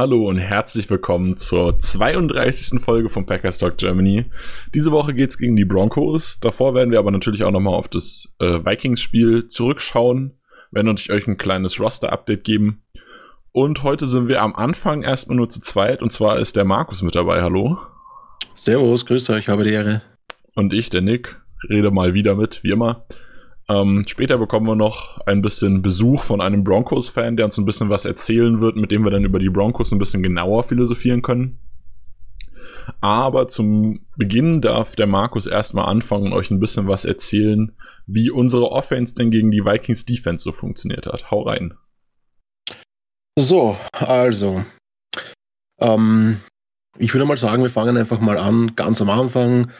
Hallo und herzlich willkommen zur 32. Folge von Packers Talk Germany. Diese Woche geht's gegen die Broncos. Davor werden wir aber natürlich auch nochmal auf das äh, Vikings-Spiel zurückschauen, werden euch ein kleines Roster-Update geben. Und heute sind wir am Anfang erstmal nur zu zweit und zwar ist der Markus mit dabei. Hallo. Servus, grüß euch, habe die Ehre. Und ich, der Nick, rede mal wieder mit, wie immer. Ähm, später bekommen wir noch ein bisschen Besuch von einem Broncos-Fan, der uns ein bisschen was erzählen wird, mit dem wir dann über die Broncos ein bisschen genauer philosophieren können. Aber zum Beginn darf der Markus erstmal anfangen und euch ein bisschen was erzählen, wie unsere Offense denn gegen die Vikings Defense so funktioniert hat. Hau rein. So, also. Ähm, ich würde mal sagen, wir fangen einfach mal an, ganz am Anfang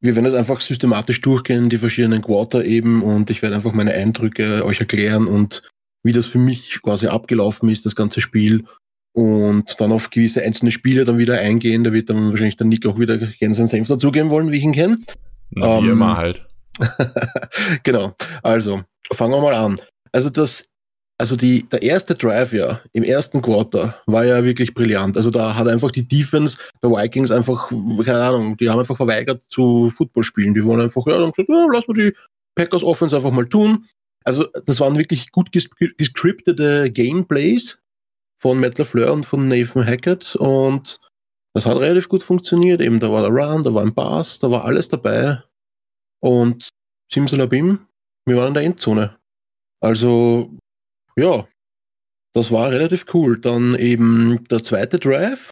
wir werden jetzt einfach systematisch durchgehen, die verschiedenen Quarter eben, und ich werde einfach meine Eindrücke euch erklären und wie das für mich quasi abgelaufen ist, das ganze Spiel. Und dann auf gewisse einzelne Spiele dann wieder eingehen. Da wird dann wahrscheinlich der Nick auch wieder gerne seinen Senf dazugeben wollen, wie ich ihn kenne. wie ähm, immer halt. genau. Also, fangen wir mal an. Also das also die, der erste Drive ja im ersten Quarter war ja wirklich brillant. Also da hat einfach die Defense der Vikings einfach, keine Ahnung, die haben einfach verweigert zu Football spielen. Die wollen einfach, ja, dann gesagt, ja, lass mal die Packers Offense einfach mal tun. Also das waren wirklich gut gescriptete Gameplays von Matt LaFleur und von Nathan Hackett und das hat relativ gut funktioniert. Eben da war der Run, da war ein Pass, da war alles dabei und Simsalabim, wir waren in der Endzone. Also ja, das war relativ cool. Dann eben der zweite Drive.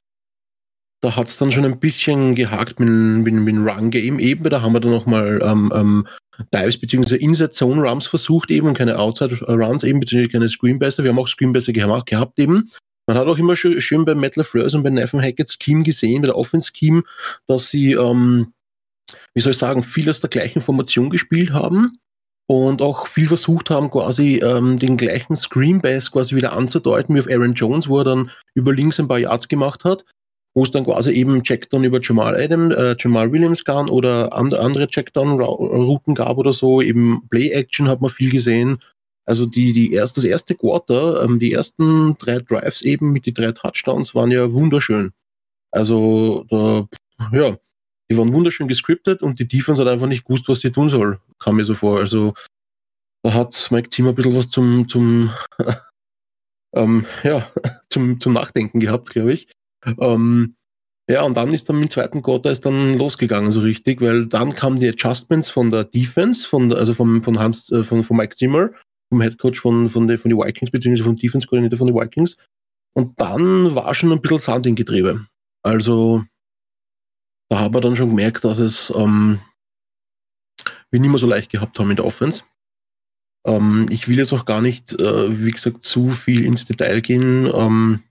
Da hat es dann schon ein bisschen gehakt mit, mit, mit dem Run-Game eben. Da haben wir dann nochmal ähm, ähm, Dives bzw. Inside-Zone-Runs versucht eben und keine Outside-Runs eben, beziehungsweise keine Screenbässe. Wir haben auch Screenbässe gehabt eben. Man hat auch immer schön, schön bei Metal Fleurs und bei Nathan Hackett's Scheme gesehen, bei der Offense-Scheme, dass sie, ähm, wie soll ich sagen, viel aus der gleichen Formation gespielt haben und auch viel versucht haben, quasi ähm, den gleichen Screen Bass quasi wieder anzudeuten, wie auf Aaron Jones, wo er dann über links ein paar Yards gemacht hat, wo es dann quasi eben Checkdown über Jamal Adam, äh, Jamal Williams gab oder andere Checkdown-Routen gab oder so, eben Play-Action hat man viel gesehen. Also die, die erst, das erste Quarter, ähm, die ersten drei Drives eben mit die drei Touchdowns waren ja wunderschön. Also da, ja, die waren wunderschön gescriptet und die Defense hat einfach nicht gewusst, was sie tun soll. Kam mir so vor. Also da hat Mike Zimmer ein bisschen was zum, zum, ähm, ja, zum, zum Nachdenken gehabt, glaube ich. Ähm, ja, und dann ist dann im zweiten Quarter ist dann losgegangen, so richtig, weil dann kamen die Adjustments von der Defense, von also vom, von Hans, äh, von, von Mike Zimmer, vom Head Coach von, von, der, von den Vikings, beziehungsweise vom Defense-Koordinator von den Vikings. Und dann war schon ein bisschen Sand im Getriebe. Also, da haben wir dann schon gemerkt, dass es ähm, wir nicht mehr so leicht gehabt haben in der Offense. Ähm, ich will jetzt auch gar nicht, äh, wie gesagt, zu viel ins Detail gehen. Ähm,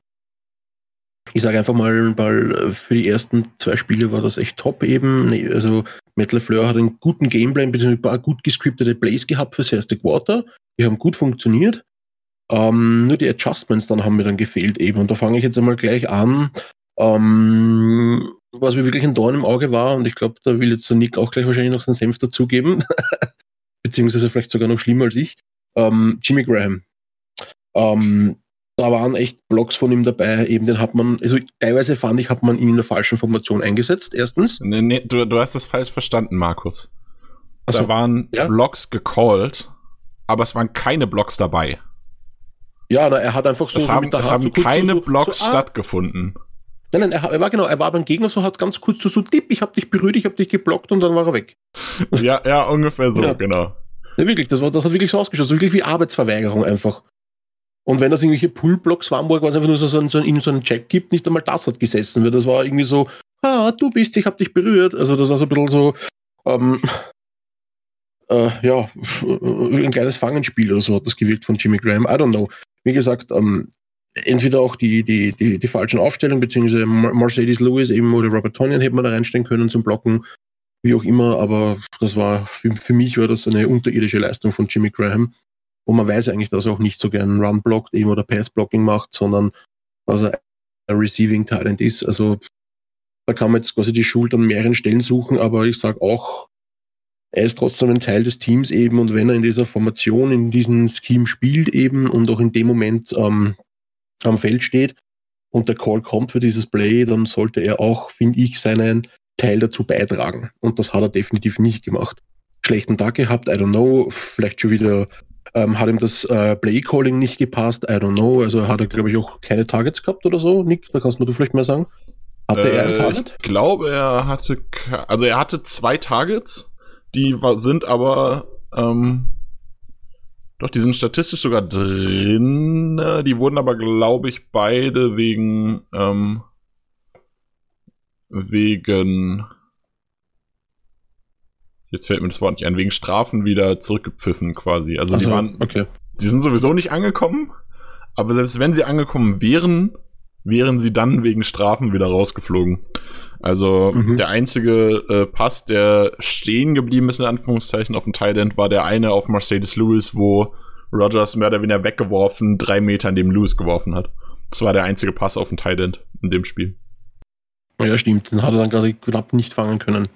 ich sage einfach mal, weil für die ersten zwei Spiele war das echt top eben. Also Metal Fleur hat einen guten Gameplan, beziehungsweise ein paar gut gescriptete Plays gehabt fürs erste Quarter. Die haben gut funktioniert. Ähm, nur die Adjustments dann haben mir dann gefehlt eben. Und da fange ich jetzt einmal gleich an. Ähm, was mir wirklich ein Dorn im Auge war, und ich glaube, da will jetzt der Nick auch gleich wahrscheinlich noch seinen Senf dazugeben, beziehungsweise vielleicht sogar noch schlimmer als ich, ähm, Jimmy Graham. Ähm, da waren echt Blocks von ihm dabei, eben den hat man, also teilweise fand ich, hat man ihn in der falschen Formation eingesetzt, erstens. Nee, nee, du, du hast das falsch verstanden, Markus. Also, da waren ja? Blocks gecallt, aber es waren keine Blocks dabei. Ja, na, er hat einfach so. Es haben, so es haben so keine so, Blocks so, ah, stattgefunden. Nein, nein, er, war genau, er war beim Gegner so, hat ganz kurz so, so Tipp, ich hab dich berührt, ich hab dich geblockt und dann war er weg. Ja, ja, ungefähr so, ja. genau. Ja, wirklich, das, war, das hat wirklich so ausgeschaut, so wirklich wie Arbeitsverweigerung einfach. Und wenn das irgendwelche Pullblocks waren, wo er quasi einfach nur so, so, so, so einen Check gibt, nicht einmal das hat gesessen, weil das war irgendwie so, ah, du bist, ich hab dich berührt. Also das war so ein bisschen so, ähm, äh, ja, ein kleines Fangenspiel oder so hat das gewirkt von Jimmy Graham. I don't know. Wie gesagt, ähm, entweder auch die, die, die, die falschen Aufstellungen, beziehungsweise Mercedes Lewis eben oder Robert Tonyan hätte man da reinstellen können zum Blocken, wie auch immer, aber das war, für, für mich war das eine unterirdische Leistung von Jimmy Graham. Und man weiß eigentlich, dass er auch nicht so gern Run blockt eben oder Pass Blocking macht, sondern dass er ein Receiving Talent ist. Also da kann man jetzt quasi die Schuld an mehreren Stellen suchen, aber ich sage auch, er ist trotzdem ein Teil des Teams eben und wenn er in dieser Formation, in diesem Scheme spielt eben und auch in dem Moment ähm, am Feld steht und der Call kommt für dieses Play, dann sollte er auch, finde ich, seinen Teil dazu beitragen. Und das hat er definitiv nicht gemacht. Schlechten Tag gehabt, I don't know, vielleicht schon wieder ähm, hat ihm das äh, Play-Calling nicht gepasst, I don't know. Also hat er, glaube ich, auch keine Targets gehabt oder so. Nick, da kannst du vielleicht mal sagen. Hatte äh, er ein Target? Ich glaube, er hatte, also er hatte zwei Targets, die sind aber, ähm, doch, die sind statistisch sogar drin. Die wurden aber, glaube ich, beide wegen, ähm, wegen, jetzt fällt mir das Wort nicht ein, wegen Strafen wieder zurückgepfiffen quasi. Also, also die waren, okay. die sind sowieso nicht angekommen, aber selbst wenn sie angekommen wären, wären sie dann wegen Strafen wieder rausgeflogen. Also mhm. der einzige äh, Pass, der stehen geblieben ist, in Anführungszeichen, auf dem Thailand, war der eine auf Mercedes Lewis, wo Rogers mehr oder weniger weggeworfen, drei Meter neben Lewis geworfen hat. Das war der einzige Pass auf dem Thailand in dem Spiel. Ja, stimmt. Den hat er dann gerade knapp nicht fangen können.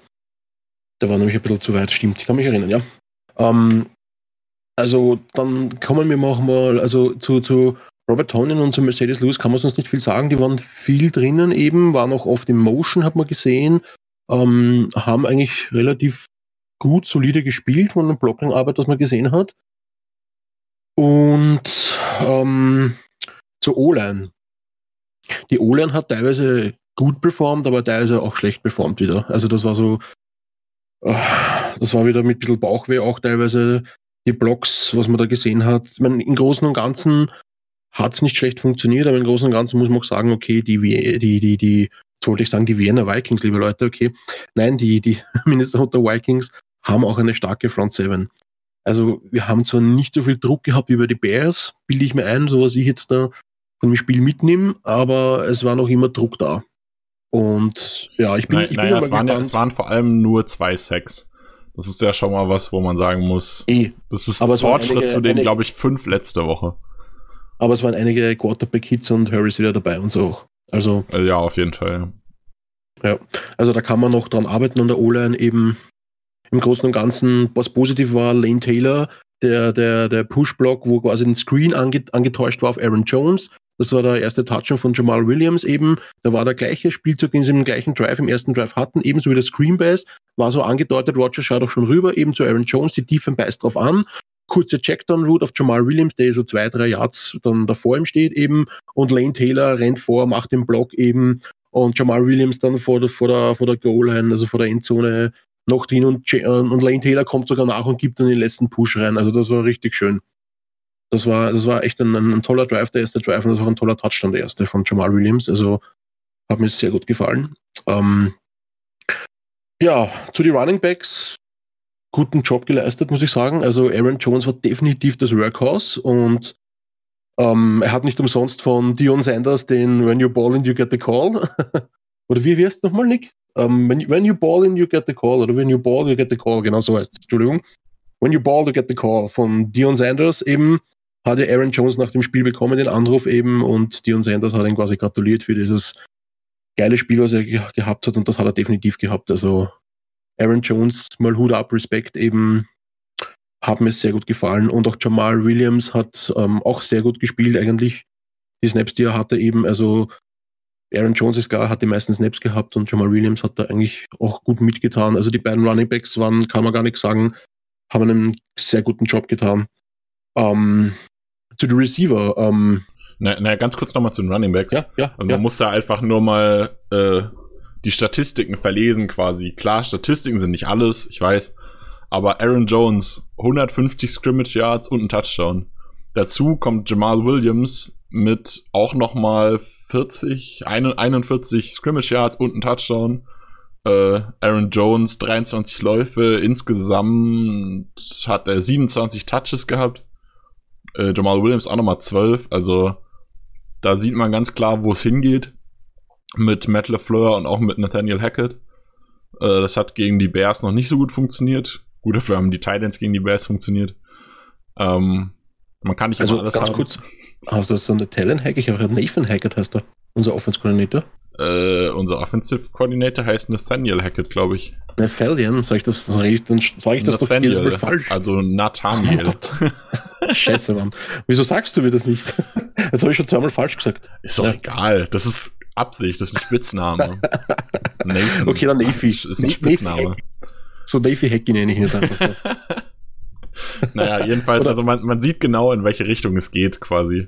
Der war nämlich ein bisschen zu weit, stimmt. Ich kann mich erinnern, ja. Ähm, also dann kommen wir mal also zu, zu Robert Tonin und zu Mercedes Lewis kann man sonst nicht viel sagen. Die waren viel drinnen eben, waren auch oft im Motion, hat man gesehen. Ähm, haben eigentlich relativ gut, solide gespielt von der Blockingarbeit, was man gesehen hat. Und ähm, zur O-Line. Die O-Line hat teilweise gut performt, aber teilweise auch schlecht performt wieder. Also das war so, äh, das war wieder mit ein bisschen Bauchweh auch teilweise die Blocks, was man da gesehen hat. Ich meine, im Großen und Ganzen hat es nicht schlecht funktioniert, aber im Großen und Ganzen muss man auch sagen, okay, die, die, die, die, jetzt wollte ich sagen, die Wiener Vikings, liebe Leute, okay. Nein, die, die Minnesota Vikings haben auch eine starke Front Seven. Also wir haben zwar nicht so viel Druck gehabt wie bei die Bears, bilde ich mir ein, so was ich jetzt da von dem Spiel mitnehme, aber es war noch immer Druck da. Und ja, ich bin, nein, ich bin naja, es waren, ja, es waren vor allem nur zwei Sacks. Das ist ja schon mal was, wo man sagen muss. Eh. Das ist ein Fortschritt zu den, glaube ich, fünf letzte Woche. Aber es waren einige Quarterback-Hits und Harris wieder dabei und so. Also. Äh, ja, auf jeden Fall. Ja, also da kann man noch dran arbeiten an der O-Line eben. Im Großen und Ganzen, was positiv war, Lane Taylor, der, der, der Push-Block, wo quasi ein Screen ange, angetäuscht war auf Aaron Jones. Das war der erste Touchdown von Jamal Williams eben. Da war der gleiche Spielzug, den sie im gleichen Drive, im ersten Drive hatten, ebenso wie der Screen Bass. War so angedeutet, Roger schaut auch schon rüber, eben zu Aaron Jones, die Tiefen beißt drauf an kurze Checkdown-Route auf Jamal Williams, der so zwei, drei Yards dann davor ihm steht eben und Lane Taylor rennt vor, macht den Block eben und Jamal Williams dann vor der, vor der, vor der Goal-Line, also vor der Endzone noch drin und, und Lane Taylor kommt sogar nach und gibt dann den letzten Push rein. Also das war richtig schön. Das war, das war echt ein, ein toller Drive, der erste Drive und das war ein toller Touchdown, der erste von Jamal Williams. Also hat mir sehr gut gefallen. Ähm, ja, zu den Running Backs guten Job geleistet, muss ich sagen. Also Aaron Jones war definitiv das Workhorse und ähm, er hat nicht umsonst von Dion Sanders den When you ball in, you get the call. oder wie heißt es nochmal, Nick? Um, ähm, when, when, you ball in, you get the call. Oder when you ball, you get the call. Genau so heißt es. Entschuldigung. When you ball, you get the call. Von Dion Sanders eben hatte Aaron Jones nach dem Spiel bekommen, den Anruf eben, und Dion Sanders hat ihn quasi gratuliert für dieses geile Spiel, was er gehabt hat, und das hat er definitiv gehabt. Also Aaron Jones, mal Hut ab, Respekt eben, hat mir sehr gut gefallen. Und auch Jamal Williams hat ähm, auch sehr gut gespielt eigentlich. Die Snaps, die er hatte eben, also Aaron Jones ist klar, hat die meisten Snaps gehabt und Jamal Williams hat da eigentlich auch gut mitgetan. Also die beiden Running Backs waren, kann man gar nicht sagen, haben einen sehr guten Job getan. Ähm, zu den Receiver. Ähm, na, na, ganz kurz nochmal zu den Running Backs. Ja, ja. Also man muss da einfach nur mal äh, die Statistiken verlesen quasi. Klar, Statistiken sind nicht alles, ich weiß. Aber Aaron Jones, 150 Scrimmage Yards und ein Touchdown. Dazu kommt Jamal Williams mit auch nochmal 40, 41 Scrimmage Yards und ein Touchdown. Äh, Aaron Jones 23 Läufe, insgesamt hat er 27 Touches gehabt. Äh, Jamal Williams auch nochmal 12, also da sieht man ganz klar, wo es hingeht. Mit Matt LeFleur und auch mit Nathaniel Hackett. Äh, das hat gegen die Bears noch nicht so gut funktioniert. Gut, dafür haben die Titans gegen die Bears funktioniert. Ähm, man kann nicht Also alles ganz haben. kurz, hast du das dann der Talent Hack? Ich habe Nathan Hackett heißt er, unser Offense-Koordinator. Äh, unser Offensive Coordinator heißt Nathaniel Hackett, glaube ich. Nathaniel, sag ich das, sag ich, dann sage ich das doch jedes Mal falsch. Also Oh Nathaniel. Gott. Scheiße, Mann. Wieso sagst du mir das nicht? Jetzt habe ich schon zweimal falsch gesagt. ist doch Ja. egal. Das ist Absicht, das ist ein Spitzname. Nathan. Okay, dann Navy. Ist ein Navy Spitzname. Hack. So Davy Hacky nenne ich ihn jetzt einfach so. Naja, jedenfalls, also man, man sieht genau, in welche Richtung es geht, quasi.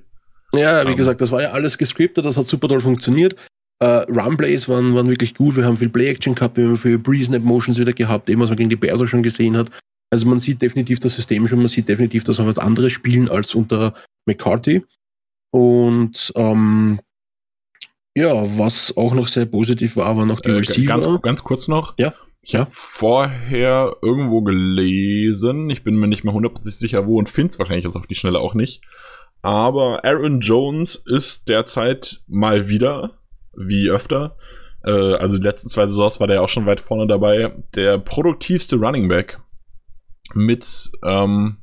Ja, wie Ähm. gesagt, das war ja alles gescriptet, das hat super toll funktioniert. Äh, Runplays waren, waren wirklich gut, wir haben viel Play-Action gehabt, wir haben viel Pre-Snap-Motions wieder gehabt, eben was man gegen die auch schon gesehen hat. Also man sieht definitiv das System schon, man sieht definitiv, dass wir was anderes spielen als unter McCarthy. Und ähm, ja, was auch noch sehr positiv war, war noch die Äh, Receiver. ganz, ganz kurz noch. Ja, Ich ja. habe vorher irgendwo gelesen, ich bin mir nicht mehr hundertprozentig sicher, wo und finde es wahrscheinlich jetzt auf die Schnelle auch nicht. Aber Aaron Jones ist derzeit mal wieder, wie öfter, äh, also die letzten zwei Saisons war der auch schon weit vorne dabei, der produktivste Running Back mit, ähm,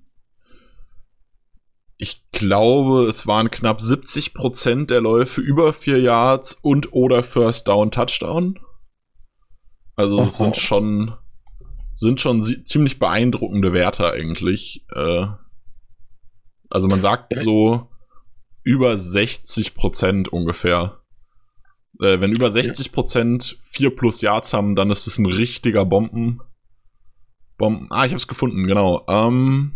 ich glaube, es waren knapp 70% der Läufe über vier Yards und oder First Down Touchdown. Also das sind schon sind schon ziemlich beeindruckende Werte eigentlich. Äh, also man sagt so über 60% ungefähr. Äh, wenn über 60% 4 plus Yards haben, dann ist es ein richtiger Bomben. Bomben. Ah, ich hab's gefunden, genau. Ähm,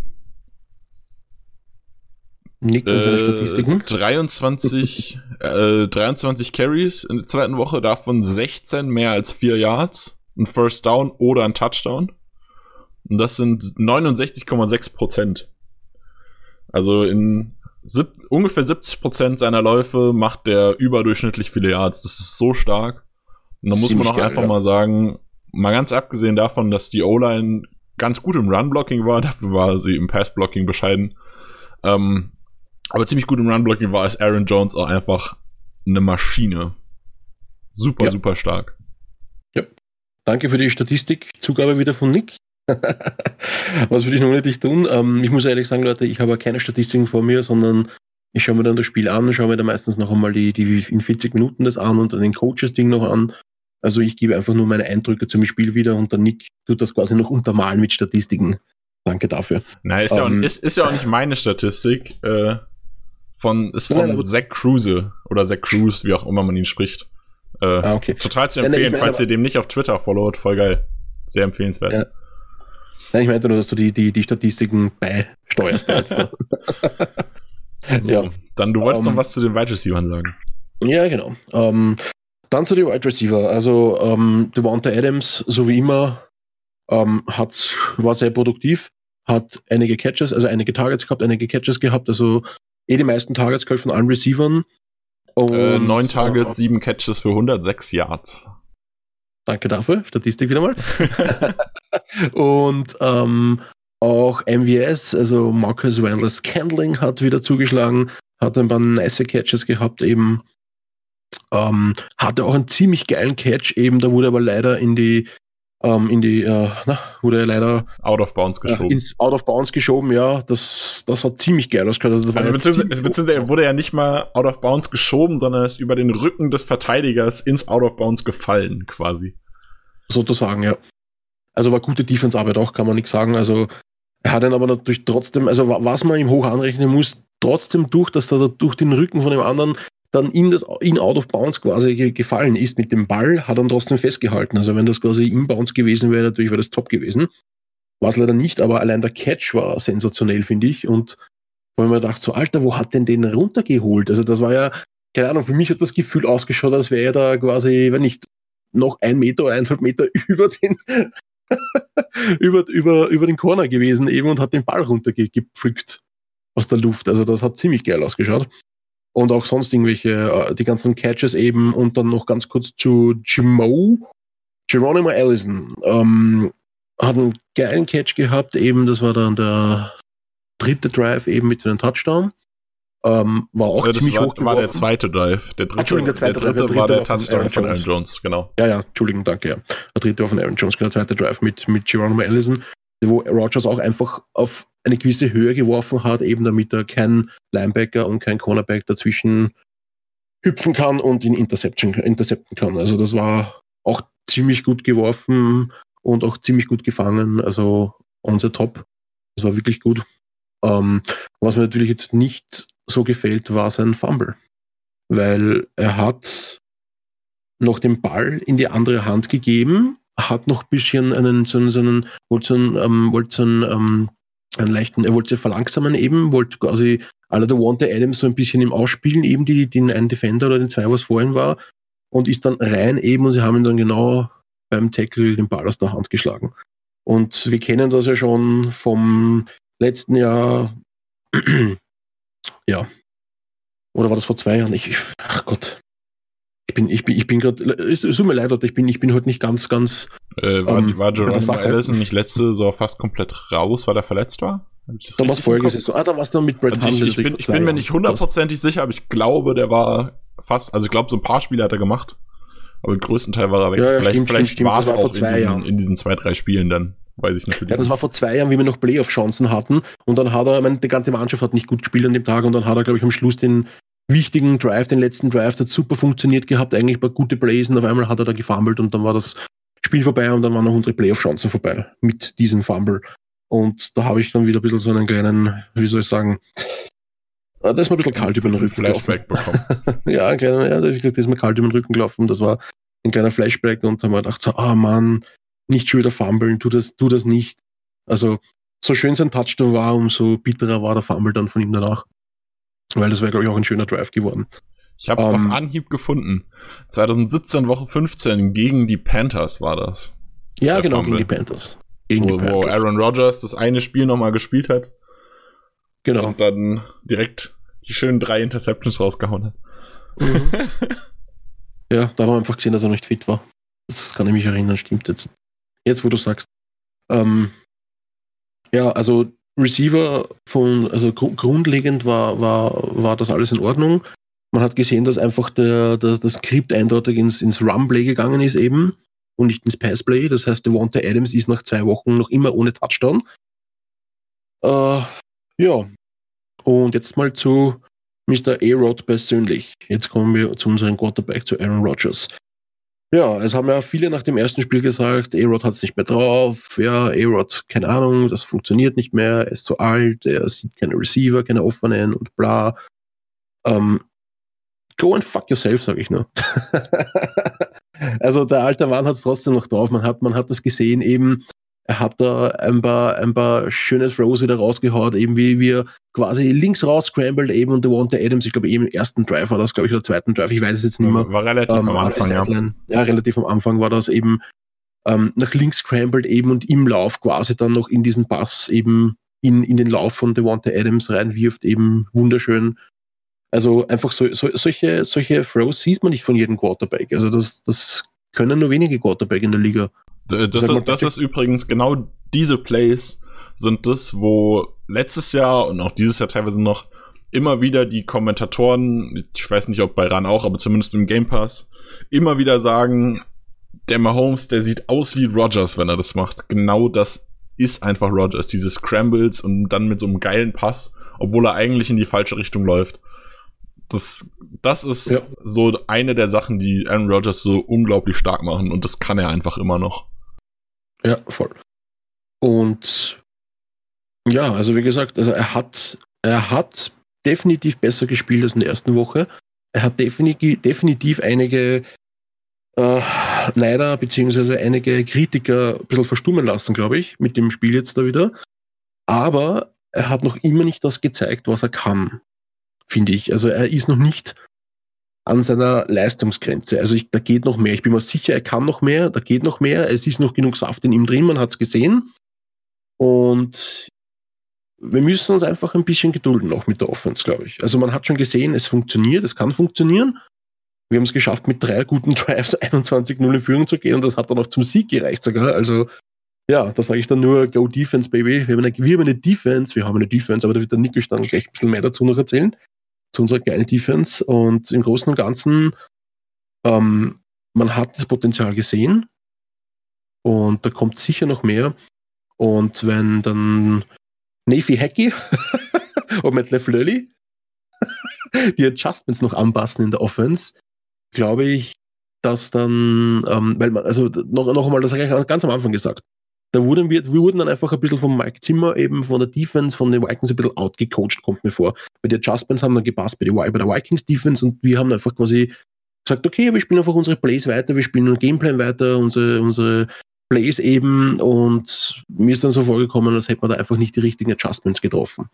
Nick und seine äh, Statistiken. 23, äh, 23 Carries in der zweiten Woche, davon 16 mehr als 4 Yards, ein First Down oder ein Touchdown. Und das sind 69,6 Prozent. Also in sieb ungefähr 70 Prozent seiner Läufe macht der überdurchschnittlich viele Yards. Das ist so stark. Und da muss man auch geil, einfach ja. mal sagen, mal ganz abgesehen davon, dass die O-Line ganz gut im Run-Blocking war, dafür war sie im Pass-Blocking bescheiden. Ähm, aber ziemlich gut im Run-Blocking war ist Aaron Jones auch einfach eine Maschine. Super, Ja. super stark. Danke für die Statistikzugabe wieder von Nick. Was würde ich noch nicht tun? Ähm, ich muss ehrlich sagen, Leute, ich habe keine Statistiken vor mir, sondern ich schaue mir dann das Spiel an, schaue mir dann meistens noch einmal die, die in 40 Minuten das an und dann den Coaches-Ding noch an. Also ich gebe einfach nur meine Eindrücke zum Spiel wieder und der Nick tut das quasi noch untermalen mit Statistiken. Danke dafür. Na, ist, ja, auch, Ähm. ist, ist ja auch nicht meine Statistik. Äh, von, ist Nein, von aber- Zach Kruse oder Zach Cruz, wie auch immer man ihn spricht. Äh, Ah, okay. Total zu Nein, nein, empfehlen, meine falls ihr dem nicht auf Twitter followt. Voll geil. Sehr empfehlenswert. Ja. Nein, ich meinte nur, dass du die, die, die Statistiken beisteuerst. da jetzt da. So, Ja. Dann, du wolltest Ähm. noch was zu den Wide Receivers sagen. Ja, genau. Ähm, dann zu den Wide Receiver. Also ähm, Devonta Adams, so wie immer, ähm, hat, war sehr produktiv, hat einige Catches, also einige Targets gehabt, einige Catches gehabt, also eh die meisten Targets gehabt von allen Receivern. Äh, neun Targets, äh, sieben Catches für 106 Yards. danke dafür, Statistik wieder mal. Und ähm, auch MVS, also Marcus Randall Scandling hat wieder zugeschlagen, hat ein paar nice Catches gehabt eben. Ähm, hatte auch einen ziemlich geilen Catch eben, da wurde aber leider in die, ähm, in die, äh, na, wurde er leider Out of bounds äh, geschoben. ins Out of Bounds geschoben, ja, das, das hat ziemlich geil ausgehört. Also, Also beziehungsweise, beziehungsweise er wurde ja nicht mal out of bounds geschoben, sondern ist über den Rücken des Verteidigers ins out of bounds gefallen, quasi. sozusagen, ja. Also war gute Defense-Arbeit auch, kann man nichts sagen. Also er hat dann aber natürlich trotzdem, also wa- was man ihm hoch anrechnen muss, trotzdem durch, dass er da durch den Rücken von dem anderen dann in das in out of bounds quasi ge- gefallen ist mit dem Ball, hat er ihn trotzdem festgehalten. Also wenn das quasi inbounds gewesen wäre, natürlich wäre das top gewesen. War es leider nicht, aber allein der Catch war sensationell, finde ich. Und weil man gedacht, so, Alter, wo hat denn den runtergeholt? Also das war ja, keine Ahnung, für mich hat das Gefühl ausgeschaut, als wäre er da quasi, wenn nicht, noch ein Meter oder eineinhalb Meter über den, über, über, über den Corner gewesen eben und hat den Ball runtergepflückt aus der Luft. Also das hat ziemlich geil ausgeschaut. Und auch sonst irgendwelche, äh, die ganzen Catches eben und dann noch ganz kurz zu Jimo, Geronimo Allison, ähm, hat einen geilen Catch gehabt eben, das war dann der dritte Drive eben mit so einem Touchdown. ähm, war auch Ja, ziemlich war, hoch war der zweite Drive. Der dritte, Entschuldigung, der zweite der dritte Drive, der war dritte der war von Touchdown Aaron von Aaron Jones. Jones, genau. Ja, ja, Entschuldigung, danke, ja. Der dritte war von Aaron Jones, genau, der zweite Drive mit, mit Geronimo Allison, wo Rogers auch einfach auf eine gewisse Höhe geworfen hat, eben damit er kein Linebacker und kein Cornerback dazwischen hüpfen kann und ihn interception, intercepten kann. Also das war auch ziemlich gut geworfen und auch ziemlich gut gefangen. Also the top. Das war wirklich gut. Ähm, was mir natürlich jetzt nicht so gefällt, war sein Fumble. Weil er hat noch den Ball in die andere Hand gegeben, hat noch ein bisschen einen, so einen, so einen wollte so einen, ähm, wollte so einen, ähm, einen leichten, er wollte verlangsamen eben, wollte quasi alle der Wante Adams so ein bisschen im Ausspielen, eben die, den einen Defender oder den zwei, was vorhin war, und ist dann rein eben und sie haben ihn dann genau beim Tackle den Ball aus der Hand geschlagen. Und wir kennen das ja schon vom letzten Jahr, ja, oder war das vor zwei Jahren? Ich, ach Gott. Ich bin, ich bin, ich bin gerade, es tut mir leid, Leute, ich bin, ich bin heute nicht ganz, ganz, Äh, war, Ähm, war Geronimo. Allison nicht letzte Saison fast komplett raus, weil er verletzt war? Dann war es? Saison. Ah, da war es dann mit Brett Also ich, ich, bin, ich bin zwei mir nicht hundertprozentig sicher, aber ich glaube, der war fast, also ich glaube, so ein paar Spiele hat er gemacht. Aber den größten Teil war er weg. Ja, ja, vielleicht stimmt, vielleicht war es war vor auch in zwei diesen, Jahren. in diesen zwei, drei Spielen dann. Weiß ich natürlich Ja, das war vor zwei Jahren, wie wir noch Playoff-Chancen hatten. Und dann hat er, ich meine, die ganze Mannschaft hat nicht gut gespielt an dem Tag und dann hat er, glaube ich, am Schluss den wichtigen Drive, den letzten Drive, der hat super funktioniert gehabt, eigentlich paar gute Plays und auf einmal hat er da gefummelt und dann war das Spiel vorbei und dann waren noch unsere Playoff-Chancen vorbei mit diesem Fumble. Und da habe ich dann wieder ein bisschen so einen kleinen, wie soll ich sagen, äh, da ist mir ein bisschen kalt über den Rücken Flashback bekommen. gelaufen. Ja, ein kleiner, ja, da ist mir kalt über den Rücken gelaufen. Das war ein kleiner Flashback und da haben wir gedacht, so, ah Mann, nicht schon wieder fummeln, tu das, tu das nicht. Also, so schön sein Touchdown war, umso bitterer war der Fumble dann von ihm danach. Weil das wäre, glaube ich, auch ein schöner Drive geworden. Ich habe es Ähm, auf Anhieb gefunden. 2017, Woche 15, gegen die Panthers war das. Ja, Der genau, Fumble. gegen die Panthers. Gegen Wo, die wo Panthers. Aaron Rodgers das eine Spiel nochmal gespielt hat Genau. und dann direkt die schönen drei Interceptions rausgehauen hat. Mhm. ja, da haben wir einfach gesehen, dass er nicht fit war. Das kann ich mich erinnern, stimmt jetzt. Jetzt, wo du sagst. Ähm, ja, also Receiver von, also gru grundlegend war, war, war das alles in Ordnung. Man hat gesehen, dass einfach der, der, das Skript eindeutig ins, ins Run-Play gegangen ist eben und nicht ins Pass-Play. Das heißt, Devonta Adams ist nach zwei Wochen noch immer ohne Touchdown. Äh, ja. Und jetzt mal zu Mr. A-Rod persönlich. Jetzt kommen wir zu unserem Quarterback, zu Aaron Rodgers. Ja, es haben ja viele nach dem ersten Spiel gesagt, A-Rod hat es nicht mehr drauf. Ja, A-Rod, keine Ahnung, das funktioniert nicht mehr, er ist zu alt, er sieht keine Receiver, keine offenen und bla. Ähm, go and fuck yourself, sage ich nur. also der alte Mann hat es trotzdem noch drauf. Man hat, man hat das gesehen eben. Er hat da ein paar, ein paar schöne Throws wieder rausgehaut, eben wie wir quasi links raus scrambled eben und Devonta Adams, ich glaube eben im ersten Drive war das, glaube ich, oder zweiten Drive, ich weiß es jetzt nicht mehr. War relativ Ähm, am Anfang, ja. Ja. relativ am Anfang war das eben ähm, nach links scrambled eben und im Lauf quasi dann noch in diesen Pass eben in, in den Lauf von Devonta Adams reinwirft, eben wunderschön. Also einfach so, so, solche, solche Throws sieht man nicht von jedem Quarterback. Also das, das können nur wenige Quarterback in der Liga. D- Das, das Patrick. ist übrigens genau diese Plays sind das, wo letztes Jahr und auch dieses Jahr teilweise noch immer wieder die Kommentatoren, ich weiß nicht, ob bei RAN auch, aber zumindest im Game Pass, immer wieder sagen, der Mahomes, der sieht aus wie Rogers, wenn er das macht. Genau das ist einfach Rogers, diese Scrambles und dann mit so einem geilen Pass, obwohl er eigentlich in die falsche Richtung läuft. Das, das ist Ja. so eine der Sachen, die Aaron Rodgers so unglaublich stark machen und das kann er einfach immer noch. Ja, voll. Und ja, also wie gesagt, also er hat, er hat definitiv besser gespielt als in der ersten Woche. Er hat definitiv, definitiv einige äh, Neider beziehungsweise einige Kritiker ein bisschen verstummen lassen, glaube ich, mit dem Spiel jetzt da wieder. Aber er hat noch immer nicht das gezeigt, was er kann, finde ich. Also er ist noch nicht an seiner Leistungsgrenze. Also ich, da geht noch mehr. Ich bin mir sicher, er kann noch mehr, da geht noch mehr. Es ist noch genug Saft in ihm drin, man hat es gesehen. Und wir müssen uns einfach ein bisschen gedulden noch mit der Offense, glaube ich. Also man hat schon gesehen, es funktioniert, es kann funktionieren. Wir haben es geschafft, mit drei guten Drives 21-0 in Führung zu gehen und das hat dann auch zum Sieg gereicht sogar. Also ja, da sage ich dann nur Go Defense, Baby. Wir haben, eine, wir haben eine Defense, wir haben eine Defense, aber da wird der Nico dann gleich ein bisschen mehr dazu noch erzählen. Zu unserer geilen Defense. Und im Großen und Ganzen, ähm, man hat das Potenzial gesehen und da kommt sicher noch mehr. Und wenn dann Nefi Hacky und Matt LeFleury die Adjustments noch anpassen in der Offense, glaube ich, dass dann, ähm, weil man, also noch, noch einmal, das habe ich ganz am Anfang gesagt, da wurden wir, wir wurden dann einfach ein bisschen von Mike Zimmer eben von der Defense, von den Vikings ein bisschen outgecoacht, kommt mir vor. Weil die Adjustments haben dann gepasst bei, die, bei der Vikings Defense und wir haben einfach quasi gesagt, okay, wir spielen einfach unsere Plays weiter, wir spielen einen Gameplan weiter, unsere, unsere Plays eben und mir ist dann so vorgekommen, als hätte man da einfach nicht die richtigen Adjustments getroffen.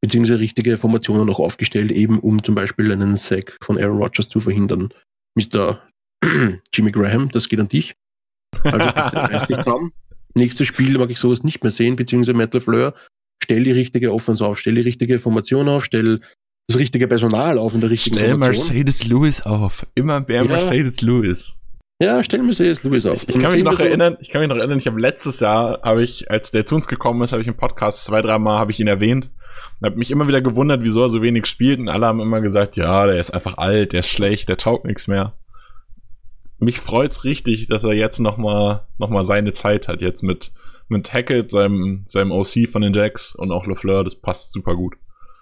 Beziehungsweise richtige Formationen noch aufgestellt, eben um zum Beispiel einen Sack von Aaron Rodgers zu verhindern. Mr. Jimmy Graham, das geht an dich. Also reiß dich dran. Nächstes Spiel mag ich sowas nicht mehr sehen, beziehungsweise Metal Fleur. Stell die richtige Offense auf, stell die richtige Formation auf, stell das richtige Personal auf in der richtigen Stell Formation. Mercedes Lewis auf. Immer mehr Ja. Mercedes Lewis. Ja, stell Mercedes Lewis auf. Ich kann mich noch erinnern, ich kann mich noch erinnern, ich habe letztes Jahr, habe ich, als der zu uns gekommen ist, habe ich im Podcast zwei, dreimal habe ich ihn erwähnt. Und habe mich immer wieder gewundert, wieso er so wenig spielt. Und alle haben immer gesagt, ja, der ist einfach alt, der ist schlecht, der taugt nichts mehr. Mich freut's richtig, dass er jetzt noch mal, noch mal seine Zeit hat. Jetzt mit, mit Hackett, seinem, seinem OC von den Jacks und auch LeFleur, das passt super gut.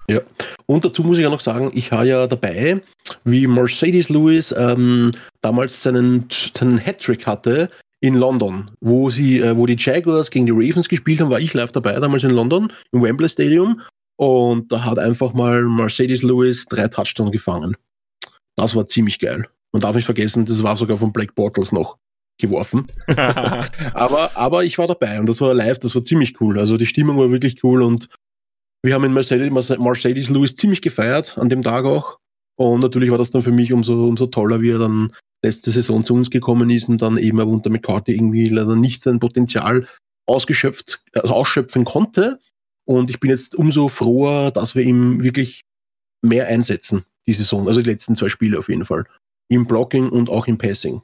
Ja. Und dazu muss ich ja noch sagen, ich war ja dabei, wie Mercedes Lewis ähm, damals seinen, seinen Hattrick hatte in London, wo sie, äh, wo die Jaguars gegen die Ravens gespielt haben, war ich live dabei, damals in London, im Wembley Stadium. Und da hat einfach mal Mercedes Lewis drei Touchdowns gefangen. Das war ziemlich geil. Man darf nicht vergessen, das war sogar von Black Bortles noch geworfen. aber, aber ich war dabei und das war live, das war ziemlich cool. Also die Stimmung war wirklich cool und wir haben in Mercedes, Mercedes Lewis ziemlich gefeiert an dem Tag auch. Und natürlich war das dann für mich umso, umso toller, wie er dann letzte Saison zu uns gekommen ist und dann eben aber unter McCarthy irgendwie leider nicht sein Potenzial ausgeschöpft, also ausschöpfen konnte. Und ich bin jetzt umso froher, dass wir ihm wirklich mehr einsetzen, die Saison. Also die letzten zwei Spiele auf jeden Fall. Im Blocking und auch im Passing.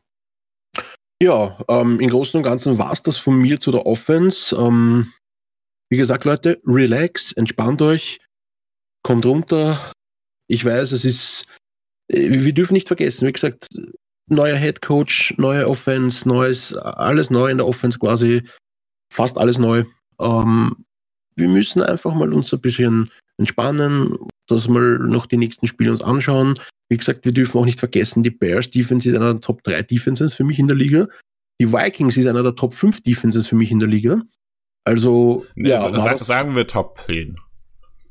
Ja, ähm, im Großen und Ganzen war es das von mir zu der Offense. Ähm, wie gesagt, Leute, relax, entspannt euch, kommt runter. Ich weiß, es ist, äh, wir dürfen nicht vergessen, wie gesagt, neuer Head Coach, neue Offense, neues, alles neu in der Offense quasi, fast alles neu. Ähm, wir müssen einfach mal uns ein bisschen entspannen, dass mal noch die nächsten Spiele uns anschauen. Wie gesagt, wir dürfen auch nicht vergessen, die Bears Defense ist einer der Top 3 Defenses für mich in der Liga. Die Vikings ist einer der Top 5 Defenses für mich in der Liga. Also, ja, ja, sag, das- sagen wir Top 10.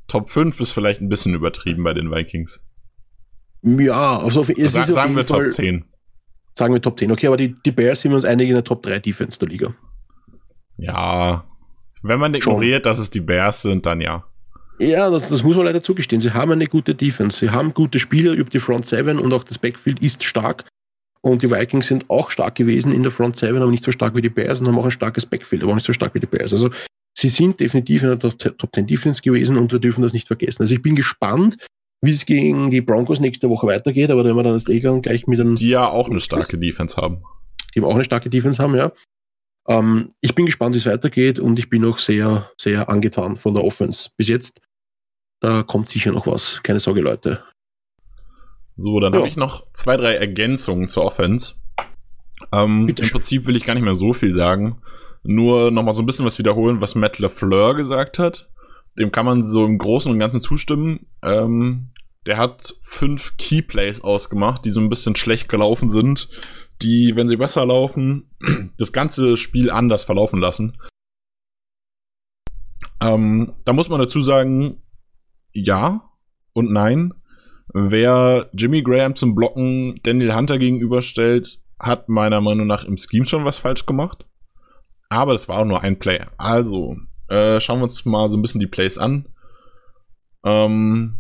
Top 5 ist vielleicht ein bisschen übertrieben bei den Vikings. ja, also auf, es ist sagen jeden wir Fall, Top 10. Sagen wir Top 10. Okay, aber die, die Bears sind wir uns einig in der Top 3 Defense der Liga. Ja. Wenn man ignoriert, dass es die Bears sind, dann ja. Ja, das, das muss man leider zugestehen. Sie haben eine gute Defense. Sie haben gute Spieler über die Front 7 und auch das Backfield ist stark. Und die Vikings sind auch stark gewesen in der Front 7, aber nicht so stark wie die Bears und haben auch ein starkes Backfield, aber auch nicht so stark wie die Bears. Also sie sind definitiv in der Top, Top 10 Defense gewesen und wir dürfen das nicht vergessen. Also ich bin gespannt, wie es gegen die Broncos nächste Woche weitergeht, aber wenn wir dann das Egland gleich mit einem Die ja auch eine starke Defense haben. die auch eine starke Defense haben, ja. Ähm, ich bin gespannt, wie es weitergeht und ich bin auch sehr, sehr angetan von der Offense. Bis jetzt, da kommt sicher noch was. Keine Sorge, Leute. So, dann Ja. habe ich noch zwei, drei Ergänzungen zur Offense. Ähm, Im. Prinzip will ich gar nicht mehr so viel sagen. Nur noch mal so ein bisschen was wiederholen, was Matt LeFleur gesagt hat. Dem kann man so im Großen und Ganzen zustimmen. Ähm, der hat fünf Keyplays ausgemacht, die so ein bisschen schlecht gelaufen sind, die, wenn sie besser laufen, das ganze Spiel anders verlaufen lassen. Ähm, da muss man dazu sagen, ja und nein. Wer Jimmy Graham zum Blocken Daniel Hunter gegenüberstellt, hat meiner Meinung nach im Scheme schon was falsch gemacht. Aber das war auch nur ein Play. Also, äh, schauen wir uns mal so ein bisschen die Plays an. Ähm,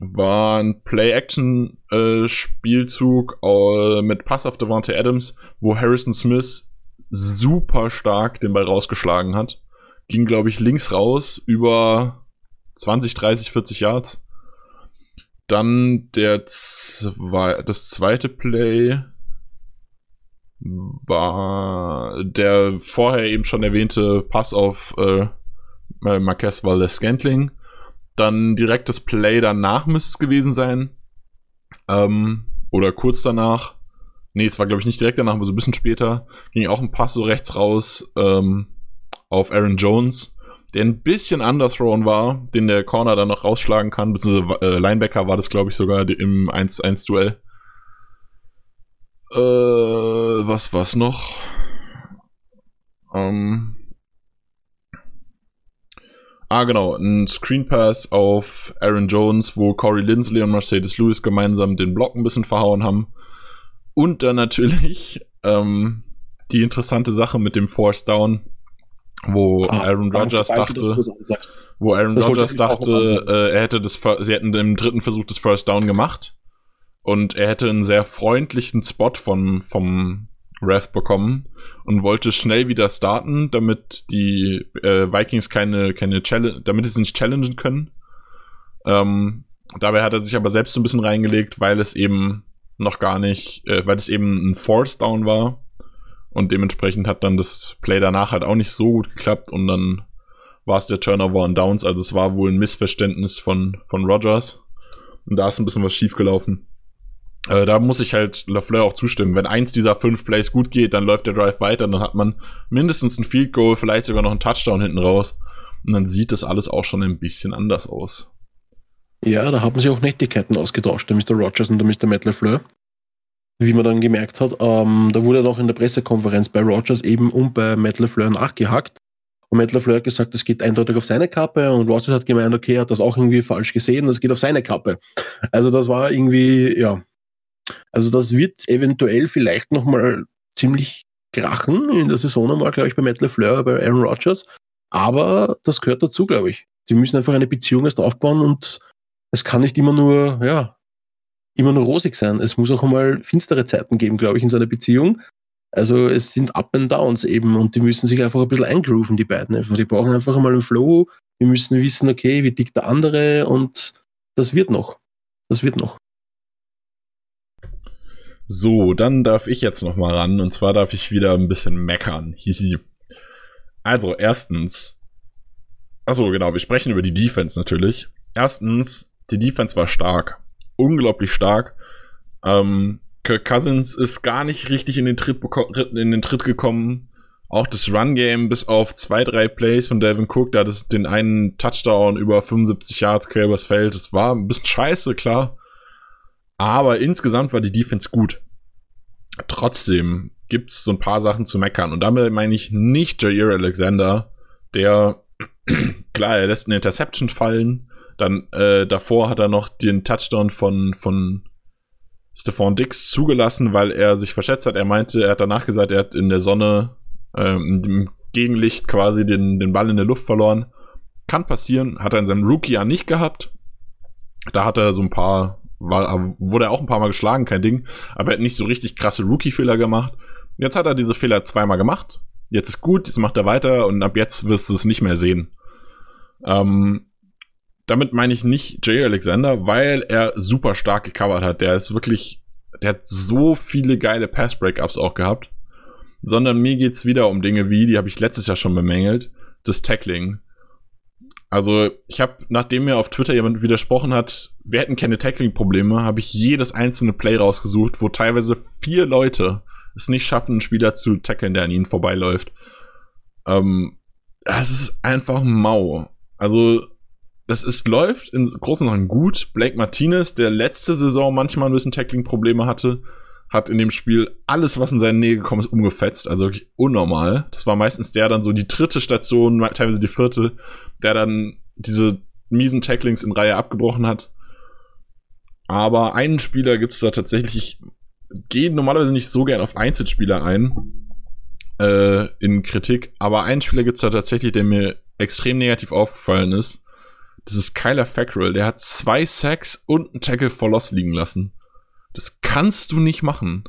war ein Play-Action-Spielzug äh, mit Pass auf Devontae Adams, wo Harrison Smith super stark den Ball rausgeschlagen hat. Ging, glaube ich, links raus über 20, 30, 40 Yards. Dann der zwei, das zweite Play war der vorher eben schon erwähnte Pass auf äh, Marquez Valdez Scantling. dann direkt das Play danach müsste es gewesen sein. Ähm, oder kurz danach. Nee, es war, glaube ich, nicht direkt danach, aber so ein bisschen später. Ging auch ein Pass so rechts raus ähm, auf Aaron Jones, der ein bisschen underthrown war, den der Corner dann noch rausschlagen kann. Beziehungsweise äh, Linebacker war das, glaube ich, sogar im 1-1-Duell. Äh, was war's noch? Ähm, Ah, genau, ein Screen Pass auf Aaron Jones, wo Corey Lindsley und Mercedes Lewis gemeinsam den Block ein bisschen verhauen haben. Und dann natürlich ähm, die interessante Sache mit dem Force Down, wo ah, Aaron Rodgers dachte, wo Aaron Rodgers dachte, äh, er hätte das, sie hätten im dritten Versuch das First Down gemacht und er hätte einen sehr freundlichen Spot vom, vom Ref bekommen und wollte schnell wieder starten, damit die äh, Vikings keine, keine Challenge, damit sie nicht challengen können. Ähm, dabei hat er sich aber selbst so ein bisschen reingelegt, weil es eben noch gar nicht, äh, weil es eben ein Force Down war. Und dementsprechend hat dann das Play danach halt auch nicht so gut geklappt und dann war es der Turnover und Downs. Also es war wohl ein Missverständnis von, von Rogers. Und da ist ein bisschen was schiefgelaufen. Äh, da muss ich halt LaFleur auch zustimmen. Wenn eins dieser fünf Plays gut geht, dann läuft der Drive weiter, dann hat man mindestens ein Field Goal, vielleicht sogar noch einen Touchdown hinten raus. Und dann sieht das alles auch schon ein bisschen anders aus. Ja, da haben sie auch Nettigkeiten ausgetauscht, der Mr. Rogers und der Mr. Matt LaFleur. Wie man dann gemerkt hat, ähm, da wurde noch in der Pressekonferenz bei Rogers eben und bei Matt LaFleur nachgehackt. Und Matt LaFleur hat gesagt, das geht eindeutig auf seine Kappe und Rogers hat gemeint, okay, er hat das auch irgendwie falsch gesehen, das geht auf seine Kappe. Also das war irgendwie, ja, also das wird eventuell vielleicht nochmal ziemlich krachen in der Saison nochmal, glaube ich, bei Matt LeFleur, bei Aaron Rodgers. Aber das gehört dazu, glaube ich. Sie müssen einfach eine Beziehung erst aufbauen und es kann nicht immer nur, ja, immer nur rosig sein. Es muss auch einmal finstere Zeiten geben, glaube ich, in seiner Beziehung. Also es sind Up and Downs eben und die müssen sich einfach ein bisschen eingrooven, die beiden. Die brauchen einfach einmal einen Flow. Wir müssen wissen, okay, wie dick der andere und das wird noch. Das wird noch. So, dann darf ich jetzt noch mal ran und zwar darf ich wieder ein bisschen meckern. Also, erstens. Achso, genau, wir sprechen über die Defense natürlich. Erstens, die Defense war stark. Unglaublich stark. Ähm, Kirk Cousins ist gar nicht richtig in den Tritt, in den Tritt gekommen. Auch das Run-Game bis auf zwei, drei Plays von Devin Cook, da es den einen Touchdown über 75 Yards quer übers Feld. Das war ein bisschen scheiße, klar. Aber insgesamt war die Defense gut. Trotzdem gibt's so ein paar Sachen zu meckern. Und damit meine ich nicht Jair Alexander, der, klar, er lässt eine Interception fallen. Dann äh, davor hat er noch den Touchdown von, von Stephon Dix zugelassen, weil er sich verschätzt hat. Er meinte, er hat danach gesagt, er hat in der Sonne, ähm, im Gegenlicht quasi den, den Ball in der Luft verloren. Kann passieren, hat er in seinem Rookie-Jahr nicht gehabt. Da hat er so ein paar war, wurde er auch ein paar Mal geschlagen, kein Ding. Aber er hat nicht so richtig krasse Rookie-Fehler gemacht. Jetzt hat er diese Fehler zweimal gemacht. Jetzt ist gut, jetzt macht er weiter und ab jetzt wirst du es nicht mehr sehen. Ähm, damit meine ich nicht Jay Alexander, weil er super stark gecovert hat. Der ist wirklich, der hat so viele geile Pass-Breakups auch gehabt. Sondern mir geht's wieder um Dinge wie, die habe ich letztes Jahr schon bemängelt, das Tackling. Also ich habe, nachdem mir auf Twitter jemand widersprochen hat, wir hätten keine Tackling-Probleme, habe ich jedes einzelne Play rausgesucht, wo teilweise vier Leute es nicht schaffen, einen Spieler zu tackeln, der an ihnen vorbeiläuft. Ähm, das ist einfach mau. Also das ist, läuft in großen Sachen gut. Blake Martinez, der letzte Saison manchmal ein bisschen Tackling-Probleme hatte, hat in dem Spiel alles, was in seine Nähe gekommen ist, umgefetzt. Also wirklich unnormal. Das war meistens der dann so die dritte Station, teilweise die vierte, der dann diese miesen Tacklings in Reihe abgebrochen hat. Aber einen Spieler gibt es da tatsächlich, ich gehe normalerweise nicht so gern auf Einzelspieler ein äh, in Kritik, aber einen Spieler gibt es da tatsächlich, der mir extrem negativ aufgefallen ist. Das ist Kyler Fackrell. Der hat zwei Sacks und einen Tackle for Loss liegen lassen. Das kannst du nicht machen.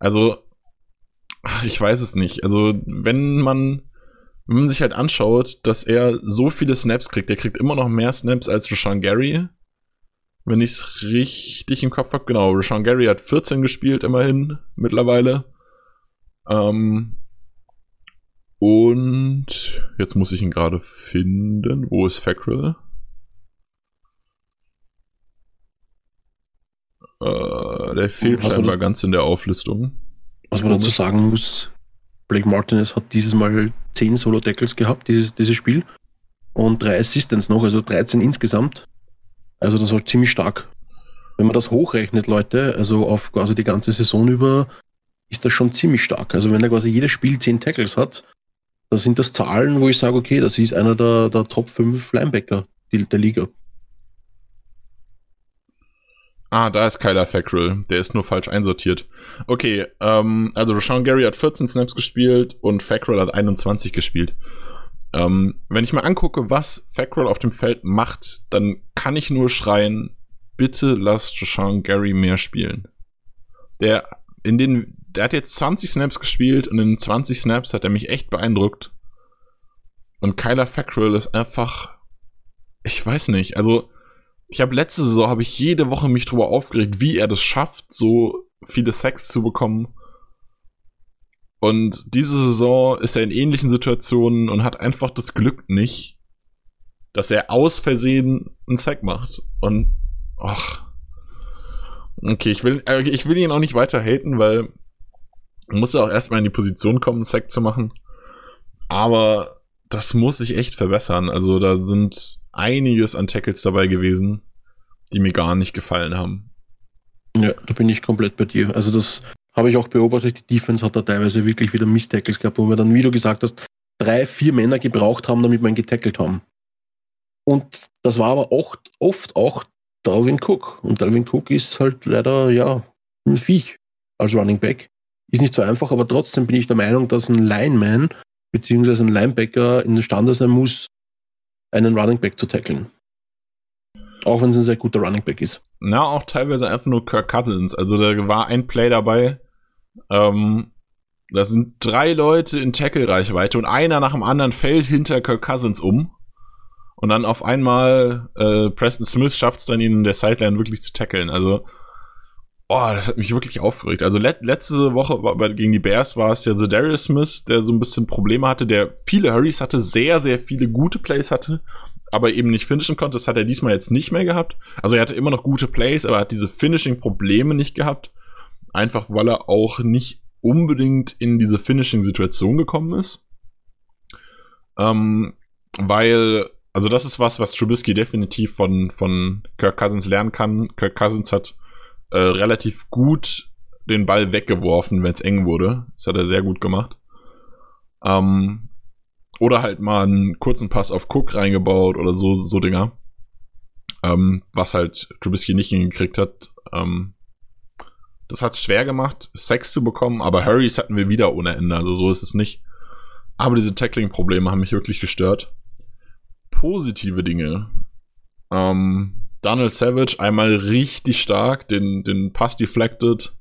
Also, ich weiß es nicht. Also, wenn man, wenn man sich halt anschaut, dass er so viele Snaps kriegt, der kriegt immer noch mehr Snaps als Rashawn Gary. Wenn ich es richtig im Kopf habe, genau. Rashawn Gary hat 14 gespielt, immerhin, mittlerweile. Ähm, und jetzt muss ich ihn gerade finden. Wo ist Fackrell? Äh, der fehlt scheinbar ganz in der Auflistung. Was man dazu sagen muss, Blake Martinez hat dieses Mal 10 Solo-Tackles gehabt, dieses, dieses Spiel. Und 3 Assistants noch, also 13 insgesamt. Also das war ziemlich stark. Wenn man das hochrechnet, Leute, also auf quasi die ganze Saison über, ist das schon ziemlich stark. Also wenn er quasi jedes Spiel 10 Tackles hat, da sind das Zahlen, wo ich sage, okay, das ist einer der, der Top 5 Linebacker der Liga. Ah, da ist Kyler Fackrell. Der ist nur falsch einsortiert. Okay, ähm, also Rashawn Gary hat 14 Snaps gespielt und Fackrell hat 21 gespielt. Ähm, wenn ich mal angucke, was Fackrell auf dem Feld macht, dann kann ich nur schreien, bitte lasst Rashawn Gary mehr spielen. Der, in den, der hat jetzt 20 Snaps gespielt und in 20 Snaps hat er mich echt beeindruckt. Und Kyler Fackrell ist einfach, ich weiß nicht, also ich habe letzte Saison habe ich jede Woche mich drüber aufgeregt, wie er das schafft, so viele Sex zu bekommen. Und diese Saison ist er in ähnlichen Situationen und hat einfach das Glück nicht, dass er aus Versehen einen Sack macht. Und ach. Okay, ich will, äh, ich will ihn auch nicht weiter haten, weil muss auch erstmal in die Position kommen, Sack zu machen. Aber das muss sich echt verbessern. Also da sind einiges an Tackles dabei gewesen, die mir gar nicht gefallen haben. Ja, da bin ich komplett bei dir. Also das habe ich auch beobachtet. Die Defense hat da teilweise wirklich wieder Miss-Tackles gehabt, wo wir dann, wie du gesagt hast, drei, vier Männer gebraucht haben, damit wir ihn getackelt haben. Und das war aber oft, oft auch Dalvin Cook. Und Dalvin Cook ist halt leider, ja, ein Viech als Running Back. Ist nicht so einfach, aber trotzdem bin ich der Meinung, dass ein Lineman beziehungsweise ein Linebacker in der Stande sein muss, einen Running Back zu tackeln. Auch wenn es ein sehr guter Running Back ist. Na, auch teilweise einfach nur Kirk Cousins. Also da war ein Play dabei. Ähm, da sind drei Leute in Tackle-Reichweite und einer nach dem anderen fällt hinter Kirk Cousins um. Und dann auf einmal äh, Preston Smith schafft es dann, ihn in der Sideline wirklich zu tackeln. Also, oh, das hat mich wirklich aufgeregt. Also let letzte Woche war, gegen die Bears war es ja so Darius Smith, der so ein bisschen Probleme hatte, der viele Hurries hatte, sehr, sehr viele gute Plays hatte, aber eben nicht finishen konnte. Das hat er diesmal jetzt nicht mehr gehabt. Also er hatte immer noch gute Plays, aber er hat diese Finishing-Probleme nicht gehabt. Einfach weil er auch nicht unbedingt in diese Finishing-Situation gekommen ist. Ähm, weil, also das ist was, was Trubisky definitiv von, von Kirk Cousins lernen kann. Kirk Cousins hat äh, relativ gut den Ball weggeworfen, wenn es eng wurde. Das hat er sehr gut gemacht. Ähm, oder halt mal einen kurzen Pass auf Cook reingebaut oder so, so Dinger. Ähm, was halt Trubisky nicht hingekriegt hat. Ähm, das hat es schwer gemacht, Sex zu bekommen, aber Hurries hatten wir wieder ohne Ende, also so ist es nicht. Aber diese Tackling-Probleme haben mich wirklich gestört. Positive Dinge. Ähm, Donald Savage einmal richtig stark, den, den Pass deflected,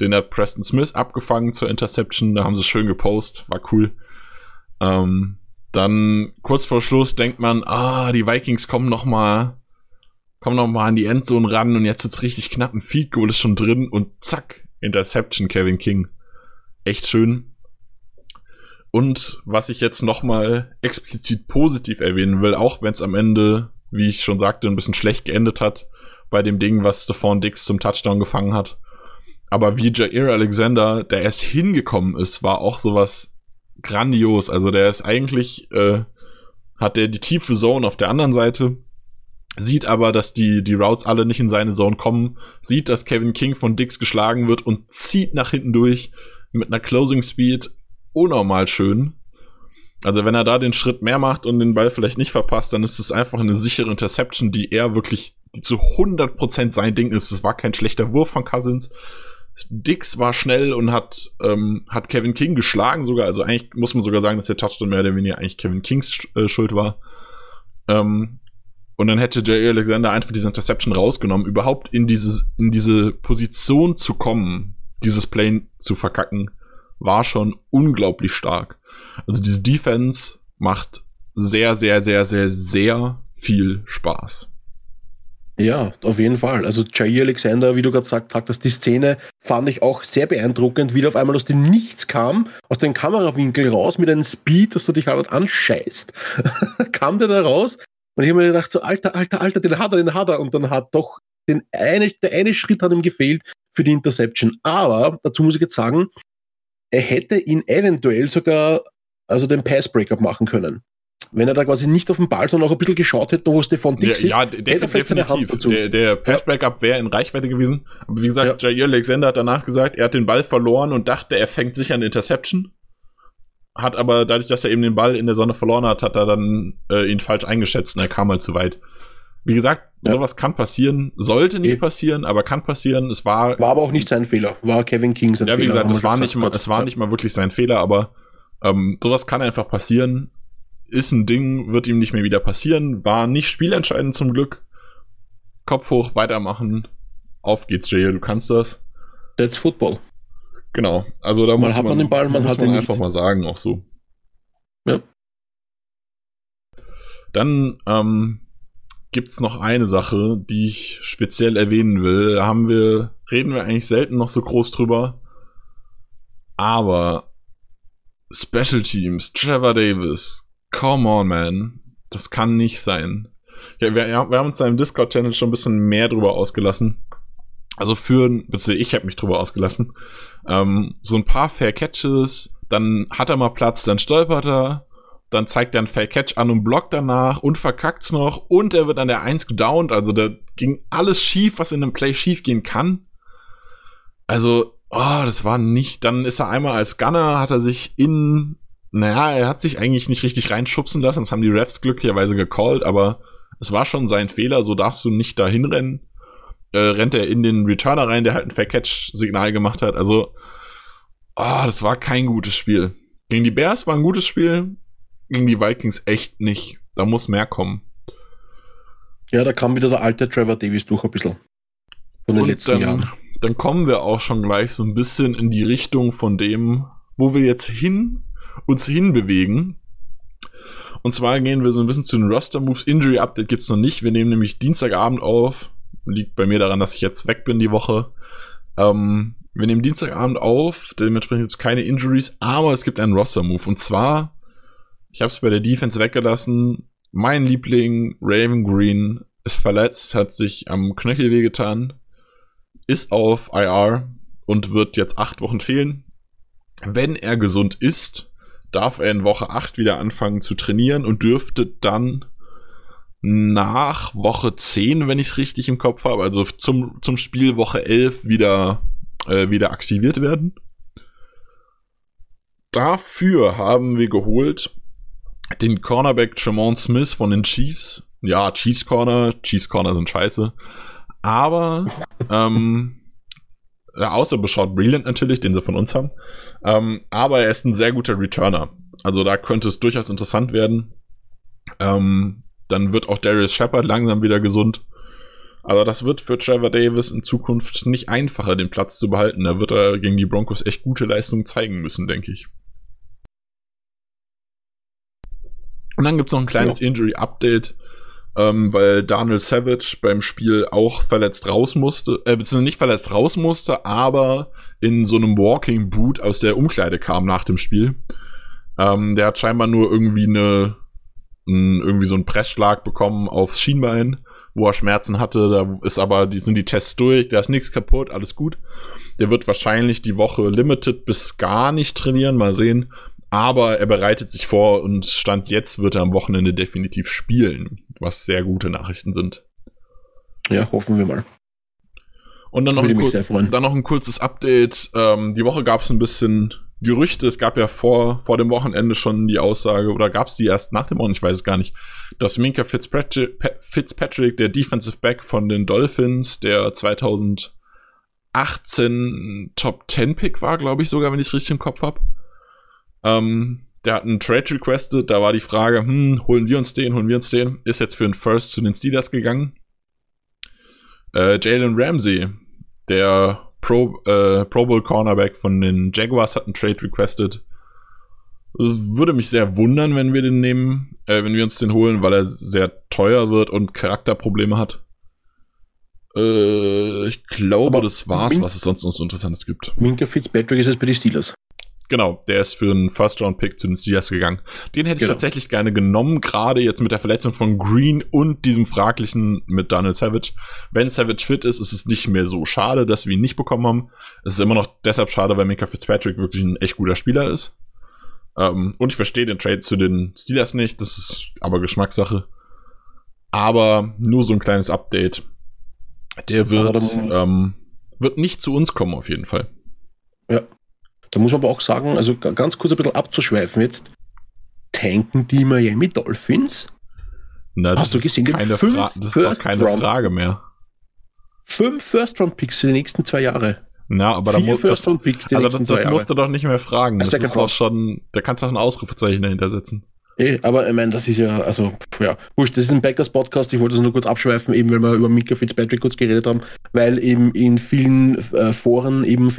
den hat Preston Smith abgefangen zur Interception, da haben sie schön gepostet, war cool. Ähm, dann kurz vor Schluss denkt man, ah, die Vikings kommen noch mal, kommen noch mal an die Endzone ran und jetzt ist richtig knapp, ein Field Goal ist schon drin und zack, Interception Kevin King. Echt schön. Und was ich jetzt noch mal explizit positiv erwähnen will, auch wenn es am Ende, wie ich schon sagte, ein bisschen schlecht geendet hat, bei dem Ding, was Stephon Dix zum Touchdown gefangen hat. Aber wie Jair Alexander, der erst hingekommen ist, war auch sowas grandios. Also der ist eigentlich, äh, hat der die tiefe Zone auf der anderen Seite, sieht aber, dass die, die Routes alle nicht in seine Zone kommen, sieht, dass Kevin King von Dix geschlagen wird und zieht nach hinten durch mit einer Closing Speed unnormal schön. Also wenn er da den Schritt mehr macht und den Ball vielleicht nicht verpasst, dann ist es einfach eine sichere Interception, die er wirklich, die zu 100% sein Ding ist. Es war kein schlechter Wurf von Cousins. Dix war schnell und hat, ähm, hat Kevin King geschlagen sogar. Also eigentlich muss man sogar sagen, dass der Touchdown mehr oder weniger eigentlich Kevin Kings äh, Schuld war. Ähm, und dann hätte J. Alexander einfach diese Interception rausgenommen, überhaupt in, dieses, in diese Position zu kommen, dieses Play zu verkacken, war schon unglaublich stark. Also diese Defense macht sehr, sehr, sehr, sehr, sehr viel Spaß. Ja, auf jeden Fall. Also Jair Alexander, wie du gerade gesagt hast, die Szene fand ich auch sehr beeindruckend, wie der auf einmal aus dem Nichts kam, aus dem Kamerawinkel raus mit einem Speed, dass du dich halt anscheißt. kam der da raus und ich habe mir gedacht, so alter, alter, alter, den hat er, den hat er. Und dann hat doch den eine, der eine Schritt hat ihm gefehlt für die Interception. Aber dazu muss ich jetzt sagen, er hätte ihn eventuell sogar also den Pass-Breakup machen können. Wenn er da quasi nicht auf den Ball, sondern auch ein bisschen geschaut hätte, wo Stefan Dix ja, ist, ja, def definitiv. Der, der Pass-Breakup wäre in Reichweite gewesen. Aber wie gesagt, ja. Jair Alexander hat danach gesagt, er hat den Ball verloren und dachte, er fängt sicher eine Interception. Hat aber dadurch, dass er eben den Ball in der Sonne verloren hat, hat er dann äh, ihn falsch eingeschätzt und er kam halt zu weit. Wie gesagt, ja. sowas kann passieren, sollte nicht e passieren, aber kann passieren. Es war war aber auch nicht sein Fehler, war Kevin King sein Fehler. Ja, wie Fehler, gesagt, es war nicht mal, es war nicht mal wirklich sein Fehler, aber ähm, sowas kann einfach passieren. Ist ein Ding, wird ihm nicht mehr wieder passieren. War nicht spielentscheidend zum Glück. Kopf hoch, weitermachen. Auf geht's, Jay, du kannst das. That's Football. Genau. Also da man muss hat man, man den Ball, man hat man einfach nicht. mal sagen, auch so. Ja. Dann ähm, gibt's noch eine Sache, die ich speziell erwähnen will. Da haben wir, reden wir eigentlich selten noch so groß drüber. Aber Special Teams, Trevor Davis, come on, man. Das kann nicht sein. Ja, wir, wir haben uns da im Discord-Channel schon ein bisschen mehr drüber ausgelassen. Also für, bitte, ich habe mich drüber ausgelassen. Ähm, so ein paar Fair Catches, dann hat er mal Platz, dann stolpert er, dann zeigt er einen Fair Catch an und blockt danach und verkackt's noch und er wird an der 1 gedownt. Also da ging alles schief, was in einem Play schief gehen kann. Also oh, das war nicht, dann ist er einmal als Gunner, hat er sich in, naja, er hat sich eigentlich nicht richtig reinschubsen lassen, das haben die Refs glücklicherweise gecallt, aber es war schon sein Fehler, so darfst du nicht dahin rennen. Äh, rennt er in den Returner rein, der halt ein Fair-Catch-Signal gemacht hat, also, oh, das war kein gutes Spiel. Gegen die Bears war ein gutes Spiel, gegen die Vikings echt nicht. Da muss mehr kommen. Ja, da kam wieder der alte Trevor Davis durch ein bisschen. Von den Und letzten dann, Jahren dann kommen wir auch schon gleich so ein bisschen in die Richtung von dem, wo wir jetzt hin uns hinbewegen. Und zwar gehen wir so ein bisschen zu den Roster-Moves. Injury Update gibt's noch nicht. Wir nehmen nämlich Dienstagabend auf. Liegt bei mir daran, dass ich jetzt weg bin die Woche. Ähm, wir nehmen Dienstagabend auf. Dementsprechend gibt es keine Injuries, aber es gibt einen Roster-Move. Und zwar, ich habe es bei der Defense weggelassen. Mein Liebling, Raven Green, ist verletzt, hat sich am Knöchel wehgetan ist auf IR und wird jetzt acht Wochen fehlen. Wenn er gesund ist, darf er in Woche 8 wieder anfangen zu trainieren und dürfte dann nach Woche 10, wenn ich es richtig im Kopf habe, also zum, zum Spiel Woche 11 wieder, äh, wieder aktiviert werden. Dafür haben wir geholt den Cornerback Jamon Smith von den Chiefs. Ja, Chiefs Corner, Chiefs Corner sind scheiße. Aber, ähm, außer Beschaught Brilliant natürlich, den sie von uns haben. Ähm, aber er ist ein sehr guter Returner. Also da könnte es durchaus interessant werden. Ähm, dann wird auch Darius Shepard langsam wieder gesund. Aber das wird für Trevor Davis in Zukunft nicht einfacher, den Platz zu behalten. Da wird er gegen die Broncos echt gute Leistungen zeigen müssen, denke ich. Und dann gibt es noch ein kleines ja. Injury-Update ähm, weil Daniel Savage beim Spiel auch verletzt raus musste, äh, beziehungsweise nicht verletzt raus musste, aber in so einem Walking Boot aus der Umkleide kam nach dem Spiel. Ähm, der hat scheinbar nur irgendwie eine, ein, irgendwie so einen Pressschlag bekommen aufs Schienbein, wo er Schmerzen hatte. Da ist aber, die sind die Tests durch, da ist nichts kaputt, alles gut. Der wird wahrscheinlich die Woche limited bis gar nicht trainieren, mal sehen. Aber er bereitet sich vor und Stand jetzt wird er am Wochenende definitiv spielen, was sehr gute Nachrichten sind. Ja, hoffen wir mal. Und dann noch, ein, dann noch ein kurzes Update. Ähm, die Woche gab es ein bisschen Gerüchte. Es gab ja vor, vor dem Wochenende schon die Aussage, oder gab es die erst nach dem Wochenende, ich weiß es gar nicht, dass Minka Fitzpatrick, Fitzpatrick, der Defensive Back von den Dolphins, der 2018 Top 10 Pick war, glaube ich sogar, wenn ich es richtig im Kopf habe, ähm, der hat einen Trade requested, da war die Frage, hm, holen wir uns den, holen wir uns den. Ist jetzt für einen First zu den Steelers gegangen. Äh, Jalen Ramsey, der Pro, äh, Pro Bowl Cornerback von den Jaguars, hat einen Trade requested. Würde mich sehr wundern, wenn wir den nehmen, äh, wenn wir uns den holen, weil er sehr teuer wird und Charakterprobleme hat. Äh, ich glaube, Aber das war's, was es sonst noch so Interessantes gibt. Minka Fitzpatrick ist jetzt bei den Steelers. Genau, der ist für einen First-Round-Pick zu den Steelers gegangen. Den hätte ich Genau. tatsächlich gerne genommen, gerade jetzt mit der Verletzung von Green und diesem fraglichen mit Daniel Savage. Wenn Savage fit ist, ist es nicht mehr so schade, dass wir ihn nicht bekommen haben. Es ist immer noch deshalb schade, weil Mika Fitzpatrick wirklich ein echt guter Spieler ist. Ähm, und ich verstehe den Trade zu den Steelers nicht, das ist aber Geschmackssache. Aber nur so ein kleines Update. Der wird, ähm, wird nicht zu uns kommen, auf jeden Fall. Ja. Da muss man aber auch sagen, also ga- ganz kurz ein bisschen abzuschweifen jetzt. Tanken die Miami Dolphins? Na, Hast du gesehen, keine fünf Fra das ist doch First keine Round- Frage mehr. Fünf First-Round-Picks für die nächsten zwei Jahre. Na, aber da Vier muss das, also das, das musst du doch nicht mehr fragen. Das Second ist doch schon, da kannst du auch ein Ausrufezeichen dahinter setzen. Eh, aber ich meine, das ist ja, also, ja, wurscht, das ist ein Packers-Podcast, ich wollte das nur kurz abschweifen, eben weil wir über Mika Fitzpatrick kurz geredet haben, weil eben in vielen äh, Foren, eben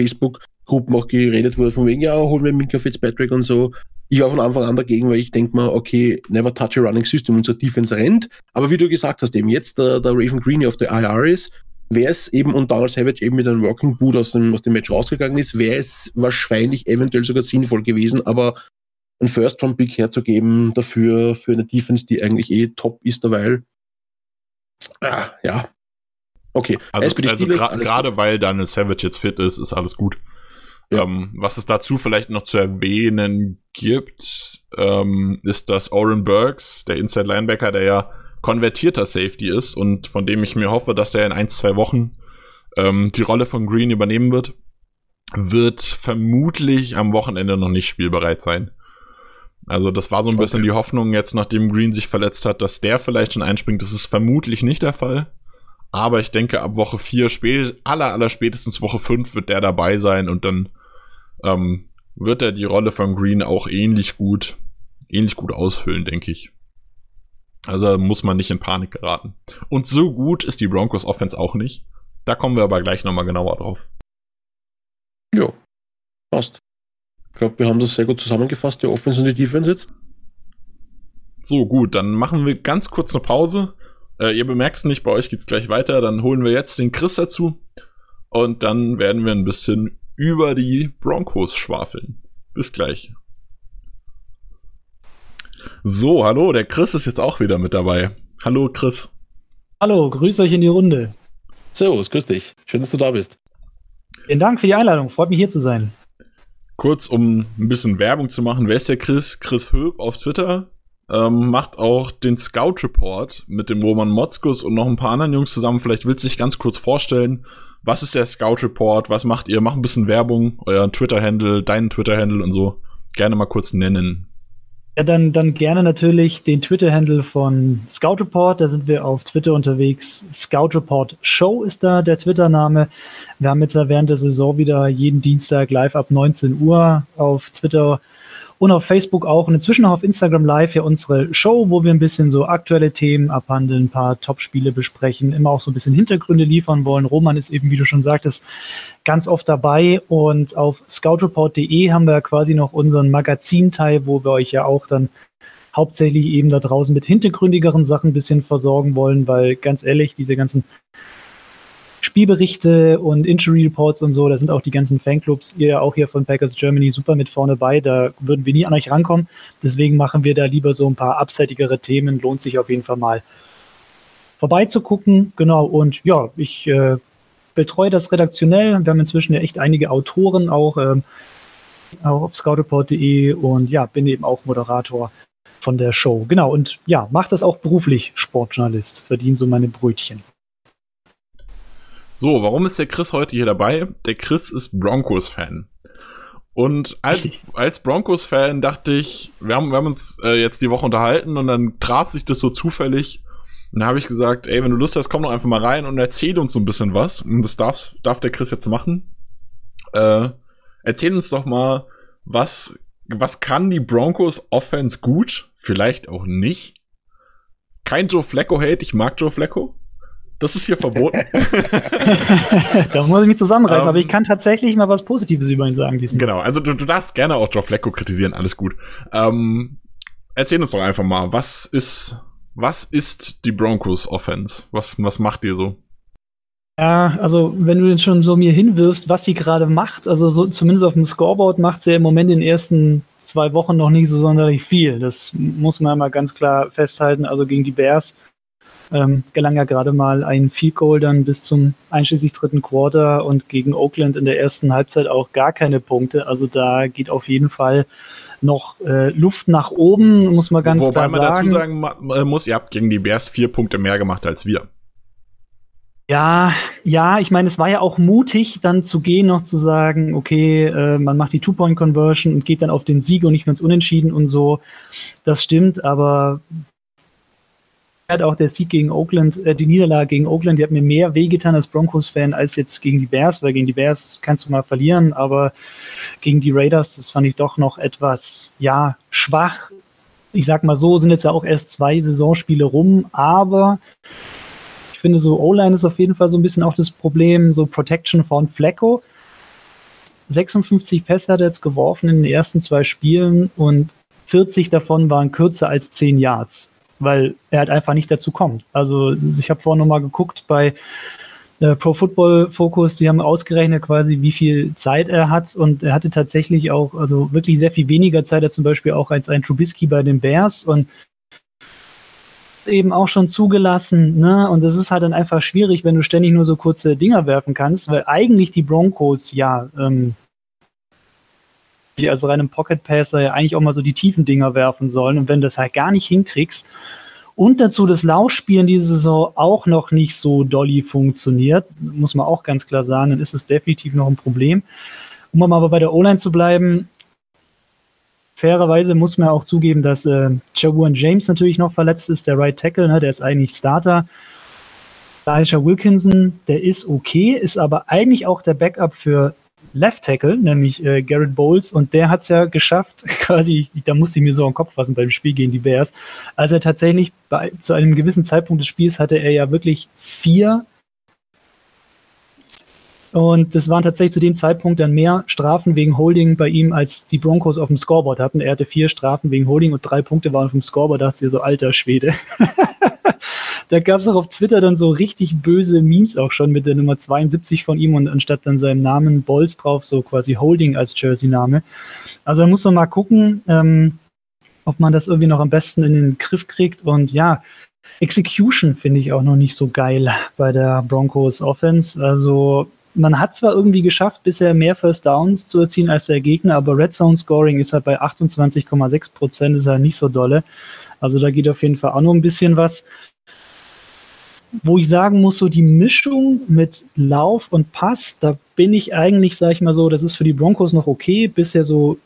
Facebook-Gruppen auch geredet wurde, von wegen, ja, holen wir Mika Fitzpatrick und so. Ich war von Anfang an dagegen, weil ich denke mal, okay, never touch a running system, unser Defense rennt, aber wie du gesagt hast, eben jetzt der, der Raven Green auf der IR ist, wäre es eben und Donald Savage eben mit einem Working Boot aus dem, aus dem Match rausgegangen ist, wäre es wahrscheinlich eventuell sogar sinnvoll gewesen, aber einen First-Round-Pick herzugeben dafür, für eine Defense, die eigentlich eh top ist derweil. Ah, ja. Okay. Also, also gra- gerade weil Daniel Savage jetzt fit ist, ist alles gut. Ähm, was es dazu vielleicht noch zu erwähnen gibt, ähm, ist, dass Oren Burks, der Inside Linebacker, der ja konvertierter Safety ist und von dem ich mir hoffe, dass er in ein, zwei Wochen ähm, die Rolle von Green übernehmen wird, wird vermutlich am Wochenende noch nicht spielbereit sein. Also das war so ein bisschen Okay. die Hoffnung jetzt, nachdem Green sich verletzt hat, dass der vielleicht schon einspringt. Das ist vermutlich nicht der Fall. Aber ich denke, ab Woche 4, spät, aller, aller spätestens Woche 5 wird der dabei sein und dann ähm, wird er die Rolle von Green auch ähnlich gut, ähnlich gut ausfüllen, denke ich. Also muss man nicht in Panik geraten. Und so gut ist die Broncos Offense auch nicht. Da kommen wir aber gleich nochmal genauer drauf. Ja, passt. Ich glaube, wir haben das sehr gut zusammengefasst, die Offense und die Defense jetzt. So, gut, dann machen wir ganz kurz eine Pause. Äh, ihr bemerkt es nicht, bei euch geht's gleich weiter. Dann holen wir jetzt den Chris dazu. Und dann werden wir ein bisschen über die Broncos schwafeln. Bis gleich. So, hallo, der Chris ist jetzt auch wieder mit dabei. Hallo, Chris. Hallo, grüß euch in die Runde. Servus, grüß dich. Schön, dass du da bist. Vielen Dank für die Einladung. Freut mich hier zu sein. Kurz, um ein bisschen Werbung zu machen. Wer ist der Chris? Chris Höb auf Twitter. Ähm, macht auch den Scout Report mit dem Roman Motzkus und noch ein paar anderen Jungs zusammen. Vielleicht willst du dich ganz kurz vorstellen. Was ist der Scout Report? Was macht ihr? Macht ein bisschen Werbung. Euer Twitter-Handle, deinen Twitter-Handle und so. Gerne mal kurz nennen. Ja, dann, dann gerne natürlich den Twitter-Handle von Scout Report. Da sind wir auf Twitter unterwegs. Scout Report Show ist da der Twitter-Name. Wir haben jetzt während der Saison wieder jeden Dienstag live ab 19 Uhr auf Twitter und auf Facebook auch und inzwischen auch auf Instagram live ja unsere Show, wo wir ein bisschen so aktuelle Themen abhandeln, ein paar Top-Spiele besprechen, immer auch so ein bisschen Hintergründe liefern wollen. Roman ist eben, wie du schon sagtest, ganz oft dabei und auf scoutreport.de haben wir quasi noch unseren Magazinteil, wo wir euch ja auch dann hauptsächlich eben da draußen mit hintergründigeren Sachen ein bisschen versorgen wollen, weil ganz ehrlich, diese ganzen Spielberichte und Injury Reports und so, da sind auch die ganzen Fanclubs, ihr auch hier von Packers Germany super mit vorne bei, da würden wir nie an euch rankommen. Deswegen machen wir da lieber so ein paar abseitigere Themen, lohnt sich auf jeden Fall mal vorbeizugucken. Genau, und ja, ich äh, betreue das redaktionell. Wir haben inzwischen ja echt einige Autoren auch, ähm, auch auf scoutreport.de und ja, bin eben auch Moderator von der Show. Genau, und ja, mache das auch beruflich, Sportjournalist, verdiene so meine Brötchen. So, warum ist der Chris heute hier dabei? Der Chris ist Broncos-Fan. Und als, als Broncos-Fan dachte ich, wir haben, wir haben uns äh, jetzt die Woche unterhalten und dann traf sich das so zufällig. Und dann habe ich gesagt, ey, wenn du Lust hast, komm doch einfach mal rein und erzähl uns so ein bisschen was. Und das darf, darf der Chris jetzt machen. Äh, erzähl uns doch mal, was, was kann die Broncos Offense gut? Vielleicht auch nicht. Kein Joe Flacco-Hate, ich mag Joe Flacco. Das ist hier verboten. da muss ich mich zusammenreißen, Ähm, aber ich kann tatsächlich mal was Positives über ihn sagen diesmal. Genau, also du, du darfst gerne auch Joe Flacco kritisieren, alles gut. Ähm, erzähl uns doch einfach mal, was ist, was ist die Broncos Offense? Was, was macht ihr so? Ja, also wenn du schon so mir hinwirfst, was sie gerade macht, also so, zumindest auf dem Scoreboard macht sie ja im Moment in den ersten zwei Wochen noch nicht so sonderlich viel. Das muss man mal ganz klar festhalten. Also gegen die Bears ähm, gelang ja gerade mal ein Field Goal dann bis zum einschließlich dritten Quarter und gegen Oakland in der ersten Halbzeit auch gar keine Punkte. Also da geht auf jeden Fall noch äh, Luft nach oben, muss man ganz Wobei klar man sagen. dazu sagen muss, ihr habt gegen die Bears vier Punkte mehr gemacht als wir. Ja, ja, ich meine, es war ja auch mutig, dann zu gehen, noch zu sagen, okay, äh, man macht die Two-Point-Conversion und geht dann auf den Sieg und nicht mehr ins Unentschieden und so. Das stimmt, aber hat auch der Sieg gegen Oakland, äh, die Niederlage gegen Oakland, die hat mir mehr wehgetan als Broncos-Fan als jetzt gegen die Bears, weil gegen die Bears kannst du mal verlieren, aber gegen die Raiders, das fand ich doch noch etwas, ja, schwach. Ich sag mal so, sind jetzt ja auch erst zwei Saisonspiele rum, aber ich finde so O-Line ist auf jeden Fall so ein bisschen auch das Problem, so Protection von Flecko. 56 Pässe hat er jetzt geworfen in den ersten zwei Spielen und 40 davon waren kürzer als 10 Yards, weil er halt einfach nicht dazu kommt. Also ich habe vorhin nochmal geguckt bei äh, Pro Football Focus, die haben ausgerechnet quasi, wie viel Zeit er hat und er hatte tatsächlich auch, also wirklich sehr viel weniger Zeit als zum Beispiel auch als ein Trubisky bei den Bears und eben auch schon zugelassen, ne? Und das ist halt dann einfach schwierig, wenn du ständig nur so kurze Dinger werfen kannst, weil eigentlich die Broncos ja ähm, die als reinem Pocket Passer ja eigentlich auch mal so die tiefen Dinger werfen sollen. Und wenn du das halt gar nicht hinkriegst und dazu das Laufspielen diese Saison auch noch nicht so dolly funktioniert, muss man auch ganz klar sagen, dann ist es definitiv noch ein Problem. Um aber bei der O-Line zu bleiben, fairerweise muss man auch zugeben, dass äh, Jawan James natürlich noch verletzt ist, der Right Tackle, ne, der ist eigentlich Starter. Elijah Wilkinson, der ist okay, ist aber eigentlich auch der Backup für Left Tackle, nämlich äh, Garrett Bowles, und der hat es ja geschafft, quasi, da musste ich mir so am Kopf fassen beim Spiel gegen die Bears, als er tatsächlich bei, zu einem gewissen Zeitpunkt des Spiels hatte er ja wirklich vier und das waren tatsächlich zu dem Zeitpunkt dann mehr Strafen wegen Holding bei ihm, als die Broncos auf dem Scoreboard hatten. Er hatte vier Strafen wegen Holding und drei Punkte waren auf dem Scoreboard. Da hast du so alter Schwede. da gab es auch auf Twitter dann so richtig böse Memes auch schon mit der Nummer 72 von ihm und anstatt dann seinem Namen Bolz drauf, so quasi Holding als Jersey-Name. Also da muss man mal gucken, ähm, ob man das irgendwie noch am besten in den Griff kriegt. Und ja, Execution finde ich auch noch nicht so geil bei der Broncos Offense. Also man hat zwar irgendwie geschafft, bisher mehr First Downs zu erzielen als der Gegner, aber Red Zone Scoring ist halt bei 28,6 Prozent, ist halt nicht so dolle. Also da geht auf jeden Fall auch noch ein bisschen was. Wo ich sagen muss, so die Mischung mit Lauf und Pass, da bin ich eigentlich, sag ich mal so, das ist für die Broncos noch okay. Bisher so ein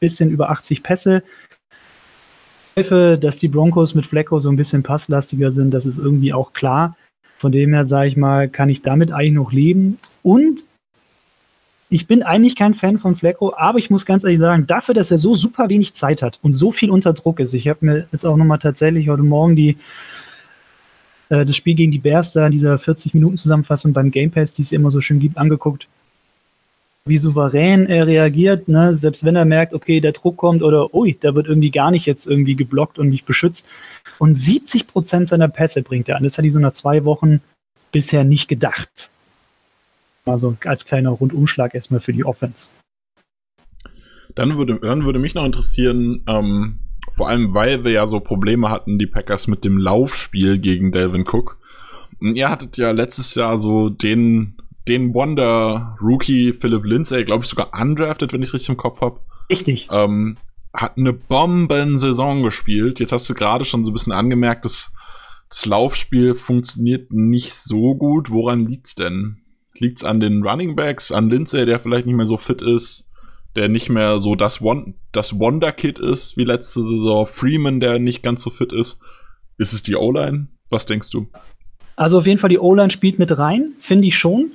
bisschen über 80 Pässe. Dass die Broncos mit Flecko so ein bisschen passlastiger sind, das ist irgendwie auch klar. Von dem her, sage ich mal, kann ich damit eigentlich noch leben. Und ich bin eigentlich kein Fan von Flecko, aber ich muss ganz ehrlich sagen, dafür, dass er so super wenig Zeit hat und so viel unter Druck ist, ich habe mir jetzt auch nochmal tatsächlich heute Morgen die, äh, das Spiel gegen die Bears da in dieser 40-Minuten-Zusammenfassung beim Game Pass, die es immer so schön gibt, angeguckt, wie souverän er reagiert, ne? selbst wenn er merkt, okay, der Druck kommt oder ui, da wird irgendwie gar nicht jetzt irgendwie geblockt und nicht beschützt. Und 70 Prozent seiner Pässe bringt er an. Das hat die so nach zwei Wochen bisher nicht gedacht. Also als kleiner Rundumschlag erstmal für die Offense. Dann würde, dann würde mich noch interessieren, ähm, vor allem weil wir ja so Probleme hatten, die Packers mit dem Laufspiel gegen Delvin Cook. Und ihr hattet ja letztes Jahr so den, den Wonder-Rookie Philip Lindsay, glaube ich, sogar undrafted, wenn ich es richtig im Kopf habe. Richtig. Ähm, hat eine Bomben-Saison gespielt. Jetzt hast du gerade schon so ein bisschen angemerkt, dass das Laufspiel funktioniert nicht so gut. Woran liegt's denn? Liegt's an den Running Backs, an Lindsay, der vielleicht nicht mehr so fit ist, der nicht mehr so das, Won das Wonder-Kid ist wie letzte Saison, Freeman, der nicht ganz so fit ist? Ist es die O-Line? Was denkst du? Also auf jeden Fall die O-Line spielt mit rein, finde ich schon.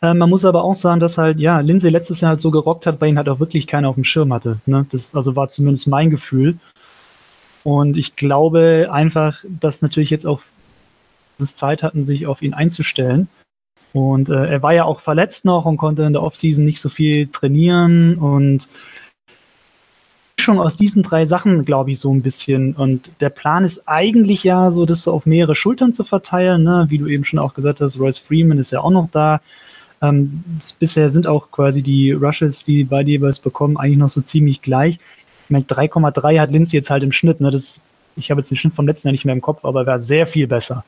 Äh, man muss aber auch sagen, dass halt, ja, Lindsay letztes Jahr halt so gerockt hat, weil ihn halt auch wirklich keiner auf dem Schirm hatte. Ne? Das also war zumindest mein Gefühl. Und ich glaube einfach, dass natürlich jetzt auch das Zeit hatten, sich auf ihn einzustellen. Und äh, er war ja auch verletzt noch und konnte in der Offseason nicht so viel trainieren und Mischung aus diesen drei Sachen, glaube ich, so ein bisschen. Und der Plan ist eigentlich ja so, das so auf mehrere Schultern zu verteilen. Ne? Wie du eben schon auch gesagt hast, Royce Freeman ist ja auch noch da. Ähm, bisher sind auch quasi die Rushes, die beide jeweils bekommen, eigentlich noch so ziemlich gleich. Ich meine, 3,3 hat Lindsay jetzt halt im Schnitt. Ne? Das, ich habe jetzt den Schnitt vom letzten Jahr nicht mehr im Kopf, aber er war sehr viel besser.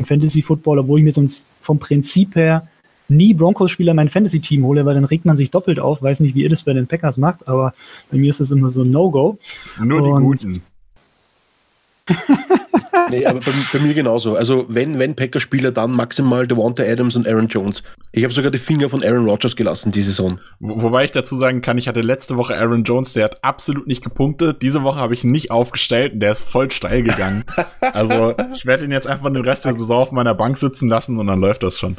Im Fantasy Football, obwohl ich mir sonst vom Prinzip her nie Broncos-Spieler mein Fantasy-Team hole, weil dann regt man sich doppelt auf. Weiß nicht, wie ihr das bei den Packers macht, aber bei mir ist das immer so ein No-Go. Nur die Und Guten. Nee, aber bei, bei, mir genauso. Also wenn, wenn Packer-Spieler, dann maximal Devonta Adams und Aaron Jones. Ich habe sogar die Finger von Aaron Rodgers gelassen die Saison. Wo, wobei ich dazu sagen kann, ich hatte letzte Woche Aaron Jones, der hat absolut nicht gepunktet. Diese Woche habe ich ihn nicht aufgestellt und der ist voll steil gegangen. also ich werde ihn jetzt einfach den Rest der Saison auf meiner Bank sitzen lassen und dann läuft das schon.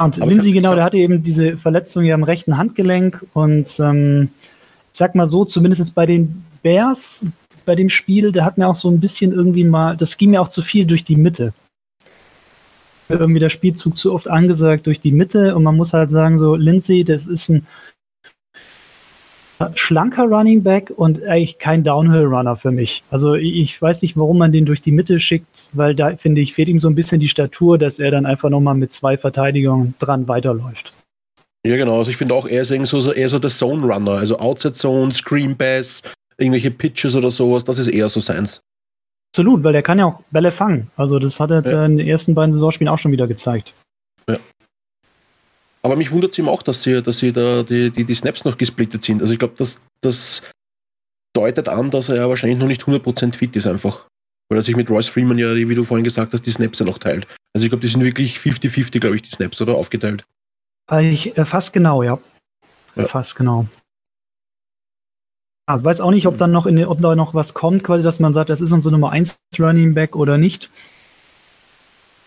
Und Aber Lindsay, genau, der hatte eben diese Verletzung ja am rechten Handgelenk und ähm, ich sag mal so, zumindest bei den Bears, bei dem Spiel, der hat mir auch so ein bisschen irgendwie mal, das ging mir auch zu viel durch die Mitte. Irgendwie der Spielzug zu oft angesagt durch die Mitte und man muss halt sagen, so, Lindsay, das ist ein schlanker Running Back und eigentlich kein Downhill-Runner für mich. Also ich weiß nicht, warum man den durch die Mitte schickt, weil da, finde ich, fehlt ihm so ein bisschen die Statur, dass er dann einfach nochmal mit zwei Verteidigungen dran weiterläuft. Ja, genau. Also ich finde auch, er ist irgendwie so, eher so der Zone-Runner. Also Outside Zone, Screen Pass, irgendwelche Pitches oder sowas, das ist eher so seins. Absolut, weil er kann ja auch Bälle fangen. Also das hat er jetzt ja. in den ersten beiden Saisonspielen auch schon wieder gezeigt. Ja. Aber mich wundert es ihm auch, dass sie, dass sie da die, die, die Snaps noch gesplittet sind. Also ich glaube, das, das deutet an, dass er ja wahrscheinlich noch nicht 100% fit ist einfach. Weil er sich mit Royce Freeman ja, wie du vorhin gesagt hast, die Snaps ja noch teilt. Also ich glaube, die sind wirklich 50-50, glaube ich, die Snaps, oder? Aufgeteilt. Ich, äh, fast genau, ja. ja. Fast genau. Ah, weiß auch nicht, ob dann noch in, ob da noch was kommt, quasi, dass man sagt, das ist unser Nummer 1 Running Back oder nicht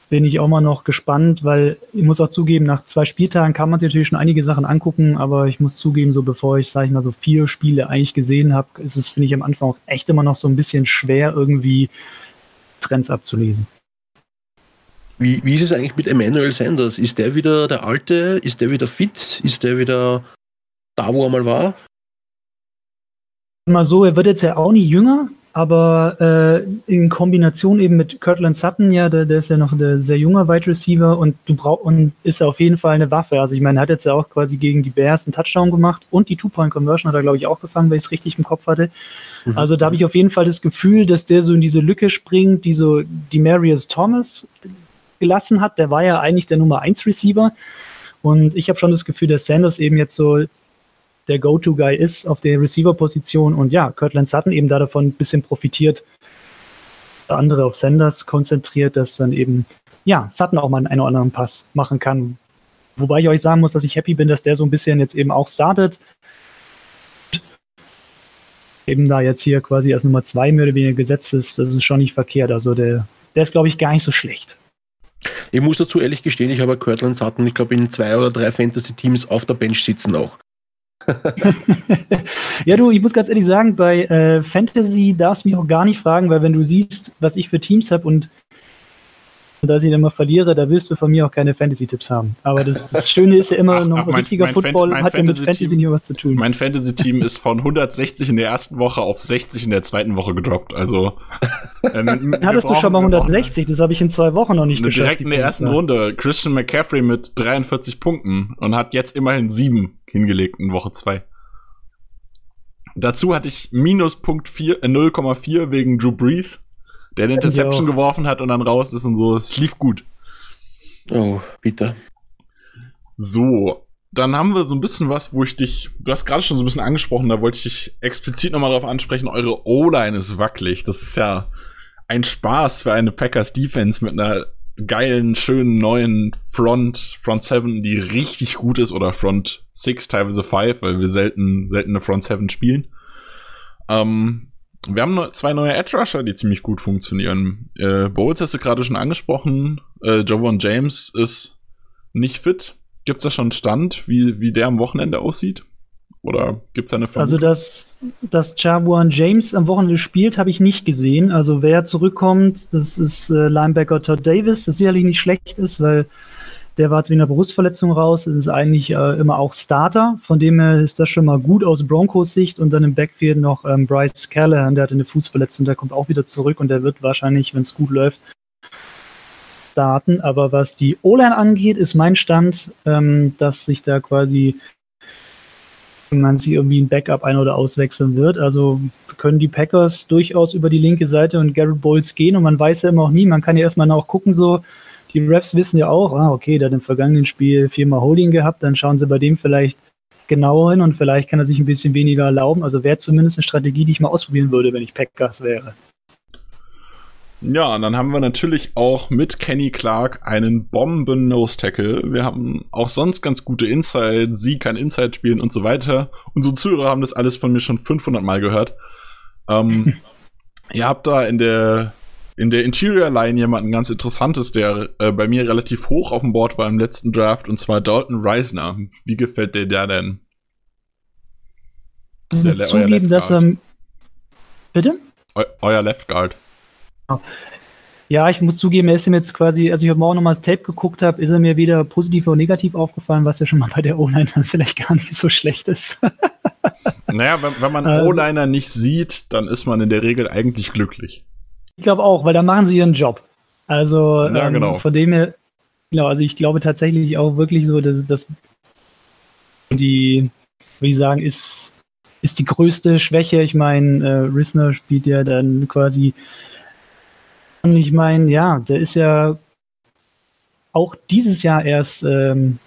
bin ich auch mal noch gespannt, weil ich muss auch zugeben, nach zwei Spieltagen kann man sich natürlich schon einige Sachen angucken, aber ich muss zugeben, so bevor ich, sage ich mal, so vier Spiele eigentlich gesehen habe, ist es, finde ich, am Anfang auch echt immer noch so ein bisschen schwer, irgendwie Trends abzulesen. Wie, wie ist es eigentlich mit Emmanuel Sanders? Ist der wieder der Alte? Ist der wieder fit? Ist der wieder da, wo er mal war? Mal so, er wird jetzt ja auch nie jünger, aber äh, in Kombination eben mit Kirtland Sutton, ja, der, der ist ja noch der sehr junger Wide Receiver und du brauchst und ist auf jeden Fall eine Waffe. Also ich meine, er hat jetzt ja auch quasi gegen die Bears einen Touchdown gemacht und die Two-Point-Conversion hat er, glaube ich, auch gefangen, weil ich es richtig im Kopf hatte. Mhm. Also da habe ich auf jeden Fall das Gefühl, dass der so in diese Lücke springt, die so die Marius Thomas gelassen hat. Der war ja eigentlich der Nummer 1 Receiver. Und ich habe schon das Gefühl, dass Sanders eben jetzt so der Go-To-Guy ist auf der Receiver-Position. Und ja, Kirtland Sutton eben da davon ein bisschen profitiert. Der andere auf Sanders konzentriert, dass dann eben, ja, Sutton auch mal einen, oder anderen Pass machen kann. Wobei ich euch sagen muss, dass ich happy bin, dass der so ein bisschen jetzt eben auch startet. Eben da jetzt hier quasi als Nummer zwei mehr oder weniger gesetzt ist, das ist schon nicht verkehrt. Also der, der ist, glaube ich, gar nicht so schlecht. Ich muss dazu ehrlich gestehen, ich habe Kirtland Sutton, ich glaube, in zwei oder drei Fantasy-Teams auf der Bench sitzen auch. ja, du, ich muss ganz ehrlich sagen, bei äh, Fantasy darfst du mich auch gar nicht fragen, weil wenn du siehst, was ich für Teams habe und dass ich dann mal verliere, da willst du von mir auch keine Fantasy-Tipps haben. Aber das, das, Schöne ist ja immer, ach, noch ach, richtiger mein Football Fan hat ja mit Fantasy nicht was zu tun. Mein Fantasy-Team ist von 160 in der ersten Woche auf 60 in der zweiten Woche gedroppt. Also ähm, hattest du schon mal 160, das habe ich in zwei Wochen noch nicht ne, geschafft. Direkt in der ersten Runde Christian McCaffrey mit 43 Punkten und hat jetzt immerhin sieben hingelegt in Woche 2. Dazu hatte ich minus Punkt 4, äh, 0,4 wegen Drew Brees, der den Interception geworfen hat und dann raus ist und so. Es lief gut. Oh, bitte. So, dann haben wir so ein bisschen was, wo ich dich, du hast gerade schon so ein bisschen angesprochen, da wollte ich dich explizit nochmal drauf ansprechen, eure O-Line ist wackelig. Das ist ja ein Spaß für eine Packers Defense mit einer geilen, schönen neuen Front, Front 7, die richtig gut ist, oder Front 6, teilweise 5, weil wir selten, selten eine Front 7 spielen. Ähm, wir haben zwei neue Edge Rusher, die ziemlich gut funktionieren. Äh, Bowles hast du gerade schon angesprochen. Äh, Jovan James ist nicht fit. Gibt es da schon einen Stand, wie, wie der am Wochenende aussieht? Oder gibt es eine Vermutung? Also, dass, dass Jawan James am Wochenende spielt, habe ich nicht gesehen. Also, wer zurückkommt, das ist äh, Linebacker Todd Davis, das sicherlich nicht schlecht ist, weil Der war jetzt wegen einer Brustverletzung raus, ist eigentlich äh, immer auch Starter. Von dem her ist das schon mal gut aus Broncos Sicht. Und dann im Backfield noch ähm, Bryce Callahan, der hatte eine Fußverletzung, der kommt auch wieder zurück und der wird wahrscheinlich, wenn es gut läuft, starten. Aber was die O-Line angeht, ist mein Stand, ähm, dass sich da quasi man sich irgendwie ein Backup ein- oder auswechseln wird. Also können die Packers durchaus über die linke Seite und Garrett Bowles gehen und man weiß ja immer auch nie, man kann ja erstmal noch gucken, so, die Refs wissen ja auch, ah, okay, der hat im vergangenen Spiel viermal Holding gehabt, dann schauen sie bei dem vielleicht genauer hin und vielleicht kann er sich ein bisschen weniger erlauben. Also wäre zumindest eine Strategie, die ich mal ausprobieren würde, wenn ich Packers wäre. Ja, und dann haben wir natürlich auch mit Kenny Clark einen Bomben-Nose-Tackle. Wir haben auch sonst ganz gute Inside, sie kann Inside spielen und so weiter. Unsere Zuhörer haben das alles von mir schon 500 Mal gehört. Ähm, ihr habt da in der, in der Interior Line jemanden ganz interessantes, der äh, bei mir relativ hoch auf dem Board war im letzten Draft, und zwar Dalton Reisner. Wie gefällt dir der denn? Also Der- zugeben, dass er. Bitte? Eu euer Left Guard. Ja, ich muss zugeben, er ist ihm jetzt quasi, als ich heute Morgen nochmal das Tape geguckt habe, ist er mir weder positiv oder negativ aufgefallen, was ja schon mal bei der O-Line dann vielleicht gar nicht so schlecht ist. Naja, wenn, wenn man Also- O-Liner nicht sieht, dann ist man in der Regel eigentlich glücklich. Ich glaube auch, weil da machen sie ihren Job. Also Ja, ähm, genau. von dem her, genau, also ich glaube tatsächlich auch wirklich so, dass das die, würde ich sagen, ist, ist die größte Schwäche. Ich meine, äh, Rissner spielt ja dann quasi und ich meine, ja, der ist ja auch dieses Jahr erst ähm,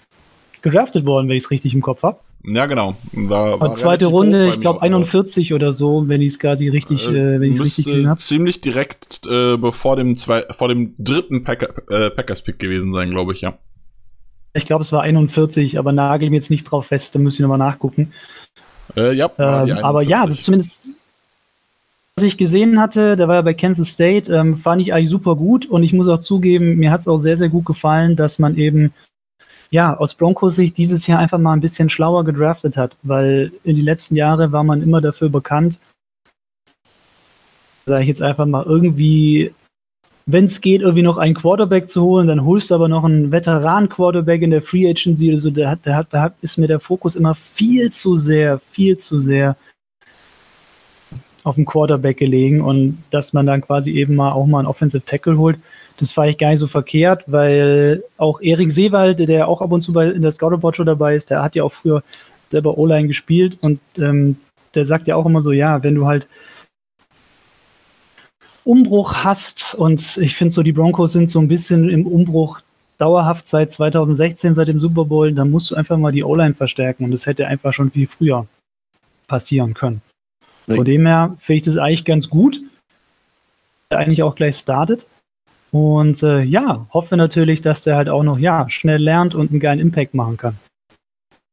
gedraftet worden, wenn ich es richtig im Kopf habe. Ja, genau. Da war Und zweite Runde, ich glaube auf dem Board. 41 oder so, wenn ich es quasi richtig, äh, wenn ich es richtig gesehen habe. ziemlich direkt äh, bevor dem zwei, vor dem dritten Packer, äh, Packers Pick gewesen sein, glaube ich, ja. Ich glaube, es war 41, aber nagel mir jetzt nicht drauf fest, da müsste ich nochmal nachgucken. Äh, ja, war Ähm, aber ja, 41. das ist zumindest, was ich gesehen hatte, der war ja bei Kansas State, ähm, fand ich eigentlich super gut und ich muss auch zugeben, mir hat es auch sehr, sehr gut gefallen, dass man eben ja, aus Broncos Sicht dieses Jahr einfach mal ein bisschen schlauer gedraftet hat, weil in die letzten Jahre war man immer dafür bekannt, sage ich jetzt einfach mal, irgendwie, wenn es geht, irgendwie noch einen Quarterback zu holen, dann holst du aber noch einen Veteran-Quarterback in der Free Agency. Also da, hat, da, hat, da ist mir der Fokus immer viel zu sehr, viel zu sehr auf dem Quarterback gelegen und dass man dann quasi eben mal auch mal einen Offensive Tackle holt, das fand ich gar nicht so verkehrt, weil auch Erik Seewald, der auch ab und zu bei, in der Scouter Show dabei ist, der hat ja auch früher selber O-Line gespielt und ähm, der sagt ja auch immer so, ja, wenn du halt Umbruch hast und ich finde so, die Broncos sind so ein bisschen im Umbruch dauerhaft seit 2016, seit dem Super Bowl, dann musst du einfach mal die O-Line verstärken und das hätte einfach schon viel früher passieren können. Von dem her finde ich das eigentlich ganz gut. Der eigentlich auch gleich startet. Und äh, ja, hoffe natürlich, dass der halt auch noch ja, schnell lernt und einen geilen Impact machen kann.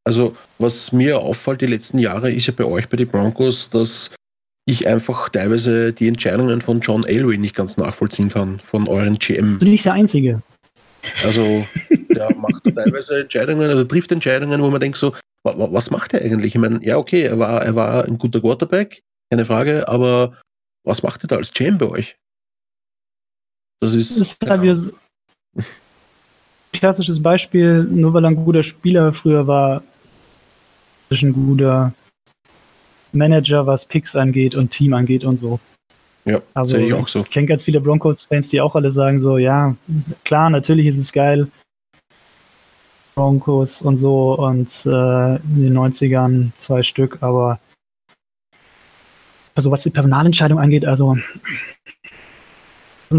Also, was mir auffällt die letzten Jahre, ist ja bei euch bei den Broncos, dass ich einfach teilweise die Entscheidungen von John Elway nicht ganz nachvollziehen kann, von euren GM. Bin nicht der Einzige. Also, der macht teilweise Entscheidungen, also trifft Entscheidungen, wo man denkt so, wa- wa- was macht er eigentlich? Ich meine, ja, okay, er war, er war ein guter Quarterback, keine Frage, aber was macht er da als GM bei euch? Das ist, Das ist halt wieder so ein klassisches Beispiel, nur weil er ein guter Spieler früher war, ist ein guter Manager, was Picks angeht und Team angeht und so. ja, Also sehe ich auch so. Ich kenne ganz viele Broncos-Fans, die auch alle sagen so, ja, klar, natürlich ist es geil. Broncos und so und äh, in den 90ern zwei Stück, aber also was die Personalentscheidung angeht, also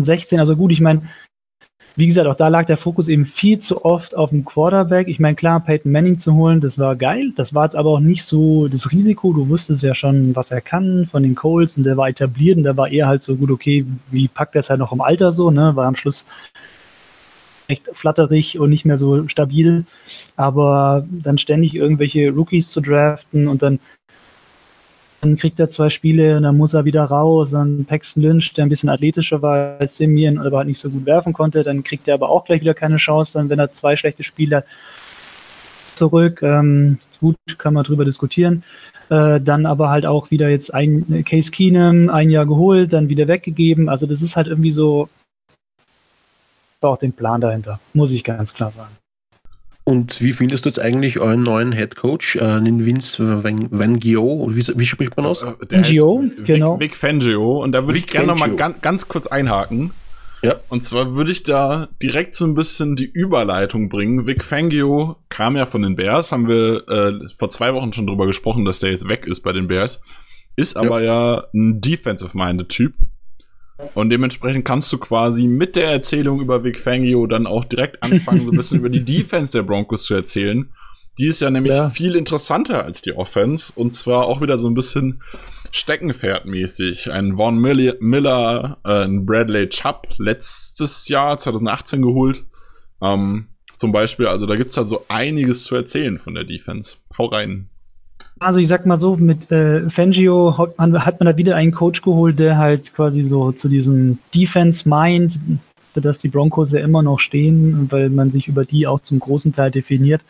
2016, also gut, ich meine, wie gesagt, auch da lag der Fokus eben viel zu oft auf dem Quarterback. Ich meine, klar, Peyton Manning zu holen, das war geil. Das war jetzt aber auch nicht so das Risiko. Du wusstest ja schon, was er kann von den Colts und der war etabliert und der war eher halt so gut, okay, wie packt er es halt noch im Alter so, ne? War am Schluss echt flatterig und nicht mehr so stabil. Aber dann ständig irgendwelche Rookies zu draften und dann dann kriegt er zwei Spiele und dann muss er wieder raus. Dann Paxton Lynch, der ein bisschen athletischer war als Simeon, aber halt nicht so gut werfen konnte. Dann kriegt er aber auch gleich wieder keine Chance, dann wenn er zwei schlechte Spiele zurück. Ähm, gut, kann man drüber diskutieren. Äh, dann aber halt auch wieder jetzt ein Case Keenum, ein Jahr geholt, dann wieder weggegeben. Also das ist halt irgendwie so, auch den Plan dahinter, muss ich ganz klar sagen. Und wie findest du jetzt eigentlich euren neuen Head Coach, äh, den Vince Van, Van Gio? Wie, wie spricht man aus? Äh, heißt genau. Vic, Vic Fangio. Und da würde ich gerne noch mal Fangio. ganz, ganz kurz einhaken. Ja. Und zwar würde ich da direkt so ein bisschen die Überleitung bringen. Vic Fangio kam ja von den Bears, haben wir äh, vor zwei Wochen schon drüber gesprochen, dass der jetzt weg ist bei den Bears. Ist aber ja, ein defensive-minded Typ. Und dementsprechend kannst du quasi mit der Erzählung über Vic Fangio dann auch direkt anfangen, so ein bisschen über die Defense der Broncos zu erzählen. Die ist ja nämlich Ja. viel interessanter als die Offense. Und zwar auch wieder so ein bisschen Steckenpferdmäßig. Ein Von Miller, Miller äh, ein Bradley Chubb letztes Jahr, 2018 geholt. Ähm, zum Beispiel, also da gibt's ja so einiges zu erzählen von der Defense. Hau rein. Also ich sag mal so, mit äh, Fangio hat man, hat man da wieder einen Coach geholt, der halt quasi so zu diesem Defense meint, für das die Broncos ja immer noch stehen, weil man sich über die auch zum großen Teil definiert.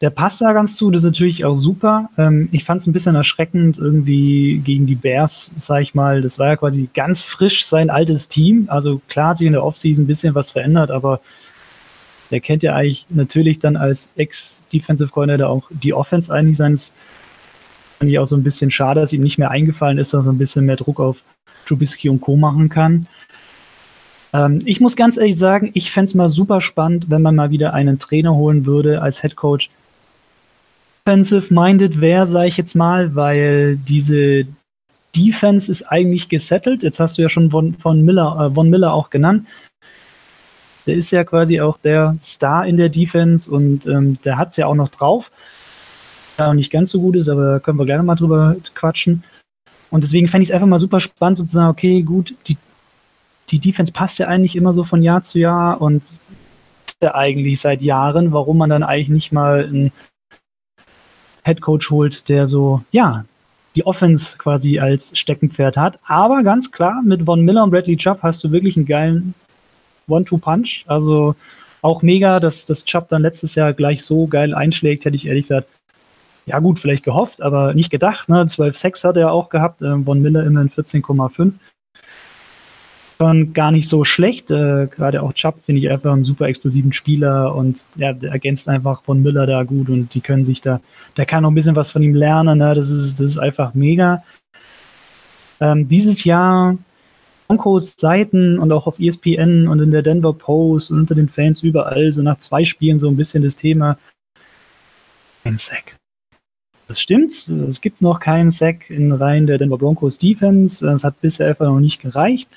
Der passt da ganz zu, das ist natürlich auch super. Ähm, ich fand es ein bisschen erschreckend, irgendwie gegen die Bears, sag ich mal. Das war ja quasi ganz frisch sein altes Team. Also klar hat sich in der Offseason ein bisschen was verändert, aber der kennt ja eigentlich natürlich dann als Ex-Defensive Coordinator auch die Offense eigentlich seines fand ich auch so ein bisschen schade, dass ihm nicht mehr eingefallen ist, dass er so ein bisschen mehr Druck auf Trubisky und Co. machen kann. Ähm, ich muss ganz ehrlich sagen, ich fände es mal super spannend, wenn man mal wieder einen Trainer holen würde als Head Coach. Offensive-minded wäre, sage ich jetzt mal, weil diese Defense ist eigentlich gesettelt. Jetzt hast du ja schon von, von, Miller, äh, von Miller auch genannt. Der ist ja quasi auch der Star in der Defense und ähm, der hat es ja auch noch drauf ja nicht ganz so gut ist, aber da können wir noch mal drüber quatschen. Und deswegen fände ich es einfach mal super spannend, sozusagen, okay, gut, die, die Defense passt ja eigentlich immer so von Jahr zu Jahr und ja eigentlich seit Jahren, warum man dann eigentlich nicht mal einen Headcoach holt, der so, ja, die Offense quasi als Steckenpferd hat. Aber ganz klar, mit Von Miller und Bradley Chubb hast du wirklich einen geilen One-Two-Punch. Also auch mega, dass das Chubb dann letztes Jahr gleich so geil einschlägt, hätte ich ehrlich gesagt ja gut, vielleicht gehofft, aber nicht gedacht. Ne? 12,6 hat er auch gehabt, äh, Von Miller immerhin 14,5. Schon gar nicht so schlecht. Äh, Gerade auch Chubb finde ich einfach einen super explosiven Spieler und ja, der ergänzt einfach Von Miller da gut und die können sich da, der kann noch ein bisschen was von ihm lernen. Ne? Das, ist, das ist einfach mega. Ähm, dieses Jahr Broncos Seiten und auch auf ESPN und in der Denver Post und unter den Fans überall so nach zwei Spielen so ein bisschen das Thema ein Sack. Das stimmt. Es gibt noch keinen Sack in Reihen der Denver Broncos Defense. Das hat bisher einfach noch nicht gereicht.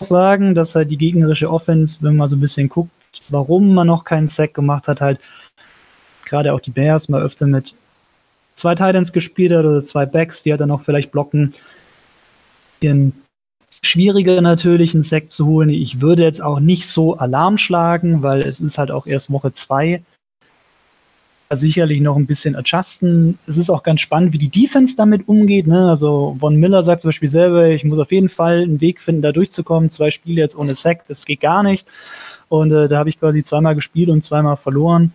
Ich sagen, dass halt die gegnerische Offense, wenn man so ein bisschen guckt, warum man noch keinen Sack gemacht hat, halt gerade auch die Bears mal öfter mit zwei Titans gespielt hat oder zwei Backs, die halt dann auch vielleicht blocken. Den schwieriger natürlich, einen Sack zu holen. Ich würde jetzt auch nicht so Alarm schlagen, weil es ist halt auch erst Woche zwei sicherlich noch ein bisschen adjusten. Es ist auch ganz spannend, wie die Defense damit umgeht. Ne? Also Von Miller sagt zum Beispiel selber, ich muss auf jeden Fall einen Weg finden, da durchzukommen. Zwei Spiele jetzt ohne Sack, das geht gar nicht. Und äh, da habe ich quasi zweimal gespielt und zweimal verloren.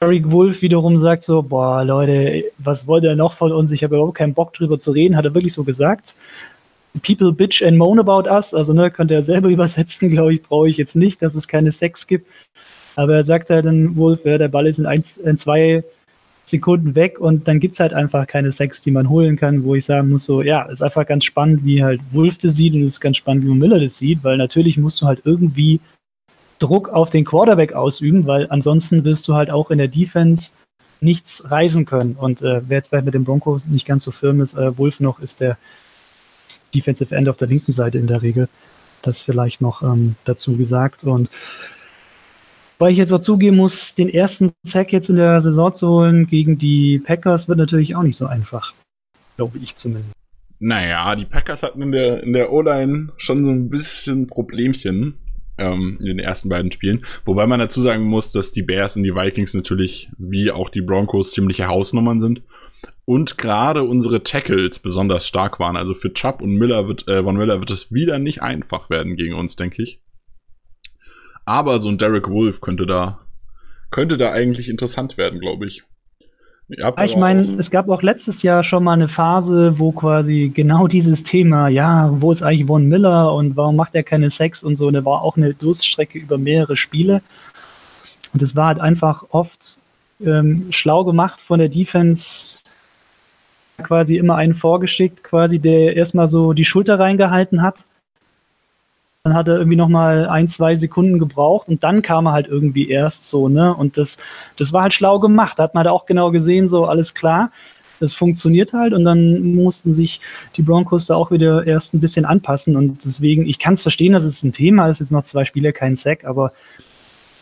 Eric Wolf wiederum sagt so, boah, Leute, was wollt ihr noch von uns? Ich habe überhaupt keinen Bock drüber zu reden, hat er wirklich so gesagt. People bitch and moan about us, also ne, könnt ihr selber übersetzen, glaube ich, brauche ich jetzt nicht, dass es keine Sex gibt. Aber er sagt halt dann, Wolf, ja, der Ball ist in, eins, in zwei Sekunden weg und dann gibt es halt einfach keine Sex, die man holen kann, wo ich sagen muss, so, ja, ist einfach ganz spannend, wie halt Wolf das sieht und es ist ganz spannend, wie Miller das sieht, weil natürlich musst du halt irgendwie Druck auf den Quarterback ausüben, weil ansonsten wirst du halt auch in der Defense nichts reisen können. Und äh, wer jetzt vielleicht mit den Broncos nicht ganz so firm ist, äh, Wolf noch ist der Defensive End auf der linken Seite in der Regel. Das vielleicht noch ähm, dazu gesagt. Und weil ich jetzt auch zugeben muss, den ersten Sack jetzt in der Saison zu holen gegen die Packers wird natürlich auch nicht so einfach. Glaube ich zumindest. Naja, die Packers hatten in der, in der O-Line schon so ein bisschen Problemchen ähm, in den ersten beiden Spielen. Wobei man dazu sagen muss, dass die Bears und die Vikings natürlich, wie auch die Broncos, ziemliche Hausnummern sind. Und gerade unsere Tackles besonders stark waren. Also für Chubb und Miller wird, äh, Von Miller wird es wieder nicht einfach werden gegen uns, denke ich. Aber so ein Derek Wolf könnte da, könnte da eigentlich interessant werden, glaube ich. Ja, ich meine, es gab auch letztes Jahr schon mal eine Phase, wo quasi genau dieses Thema, ja, wo ist eigentlich Von Miller und warum macht er keine Sex und so, da war auch eine Durststrecke über mehrere Spiele. Und es war halt einfach oft ähm, schlau gemacht von der Defense, quasi immer einen vorgeschickt, quasi, der erstmal so die Schulter reingehalten hat. Dann hat er irgendwie nochmal ein, zwei Sekunden gebraucht und dann kam er halt irgendwie erst so, ne? Und das, das war halt schlau gemacht. Da hat man da auch genau gesehen, so alles klar. Das funktioniert halt und dann mussten sich die Broncos da auch wieder erst ein bisschen anpassen und deswegen, ich kann es verstehen, dass es ein Thema ist, jetzt noch zwei Spiele, kein Sack, aber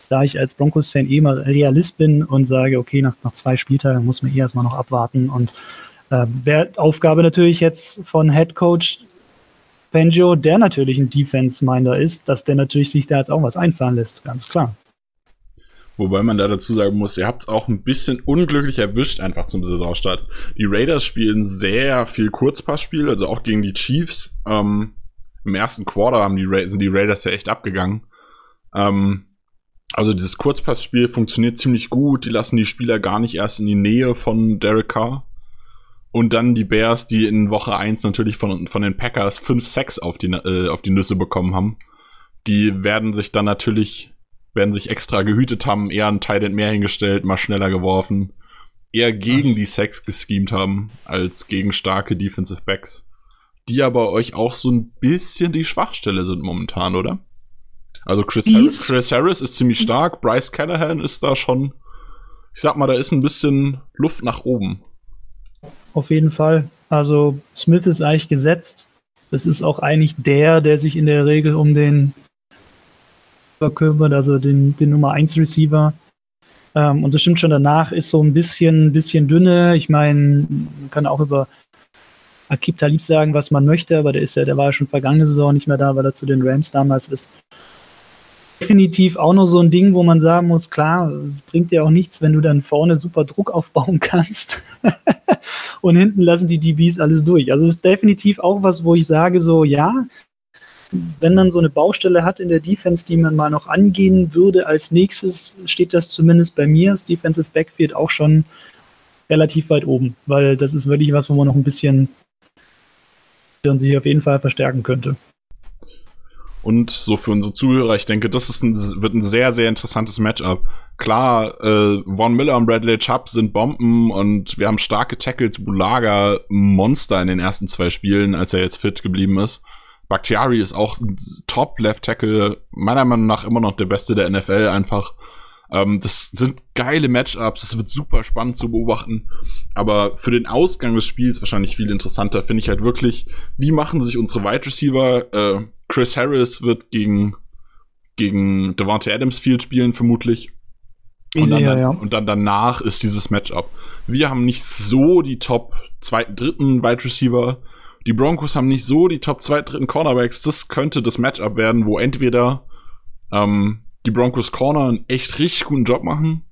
da ich als Broncos-Fan eh mal Realist bin und sage, okay, nach, nach zwei Spieltagen muss man eh erstmal noch abwarten und äh, Wäre Aufgabe natürlich jetzt von Head Coach Benjo, der natürlich ein Defense-Minder ist, dass der natürlich sich da jetzt auch was einfallen lässt, ganz klar. Wobei man da dazu sagen muss, ihr habt es auch ein bisschen unglücklich erwischt, einfach zum Saisonstart. Die Raiders spielen sehr viel Kurzpassspiel, also auch gegen die Chiefs. Ähm, Im ersten Quarter haben die sind die Raiders ja echt abgegangen. Ähm, also dieses Kurzpassspiel funktioniert ziemlich gut. Die lassen die Spieler gar nicht erst in die Nähe von Derek Carr. Und dann die Bears, die in Woche 1 natürlich von, von den Packers 5 Sacks auf die, äh, auf die Nüsse bekommen haben. Die werden sich dann natürlich, werden sich extra gehütet haben, eher ein Teil mehr hingestellt, mal schneller geworfen, eher gegen die Sacks geschemt haben, als gegen starke Defensive Backs. Die aber euch auch so ein bisschen die Schwachstelle sind momentan, oder? Also Chris Harris, Chris Harris ist ziemlich stark, Bryce Callahan ist da schon, ich sag mal, da ist ein bisschen Luft nach oben auf jeden Fall. Also Smith ist eigentlich gesetzt. Das ist auch eigentlich der, der sich in der Regel um den kümmert, also den, den Nummer 1 Receiver. Ähm, und das stimmt schon, danach ist so ein bisschen, bisschen dünne. Ich meine, man kann auch über Akib Talib sagen, was man möchte, aber der ist ja, der war ja schon vergangene Saison nicht mehr da, weil er zu den Rams damals ist definitiv auch noch so ein Ding, wo man sagen muss, klar, bringt dir auch nichts, wenn du dann vorne super Druck aufbauen kannst und hinten lassen die DBs alles durch. Also es ist definitiv auch was, wo ich sage so, ja, wenn man so eine Baustelle hat in der Defense, die man mal noch angehen würde, als nächstes steht das zumindest bei mir, das Defensive Backfield auch schon relativ weit oben, weil das ist wirklich was, wo man noch ein bisschen sich auf jeden Fall verstärken könnte. Und so für unsere Zuhörer, ich denke, das ist ein, wird ein sehr, sehr interessantes Matchup. Klar, äh, Von Miller und Bradley Chubb sind Bomben und wir haben starke Tackles, Bulaga, Monster in den ersten zwei Spielen, als er jetzt fit geblieben ist. Bakhtiari ist auch Top Left Tackle, meiner Meinung nach immer noch der beste der NFL einfach. Ähm, das sind geile Matchups, es wird super spannend zu beobachten. Aber für den Ausgang des Spiels wahrscheinlich viel interessanter finde ich halt wirklich, wie machen sich unsere Wide Receiver? Äh, Chris Harris wird gegen, gegen Devontae Adams Field spielen, vermutlich. Und dann, ja, ja. und dann danach ist dieses Matchup. Wir haben nicht so die Top zweiten, dritten Wide Receiver. Die Broncos haben nicht so die Top zweiten, dritten Cornerbacks. Das könnte das Matchup werden, wo entweder ähm, die Broncos Corner einen echt richtig guten Job machen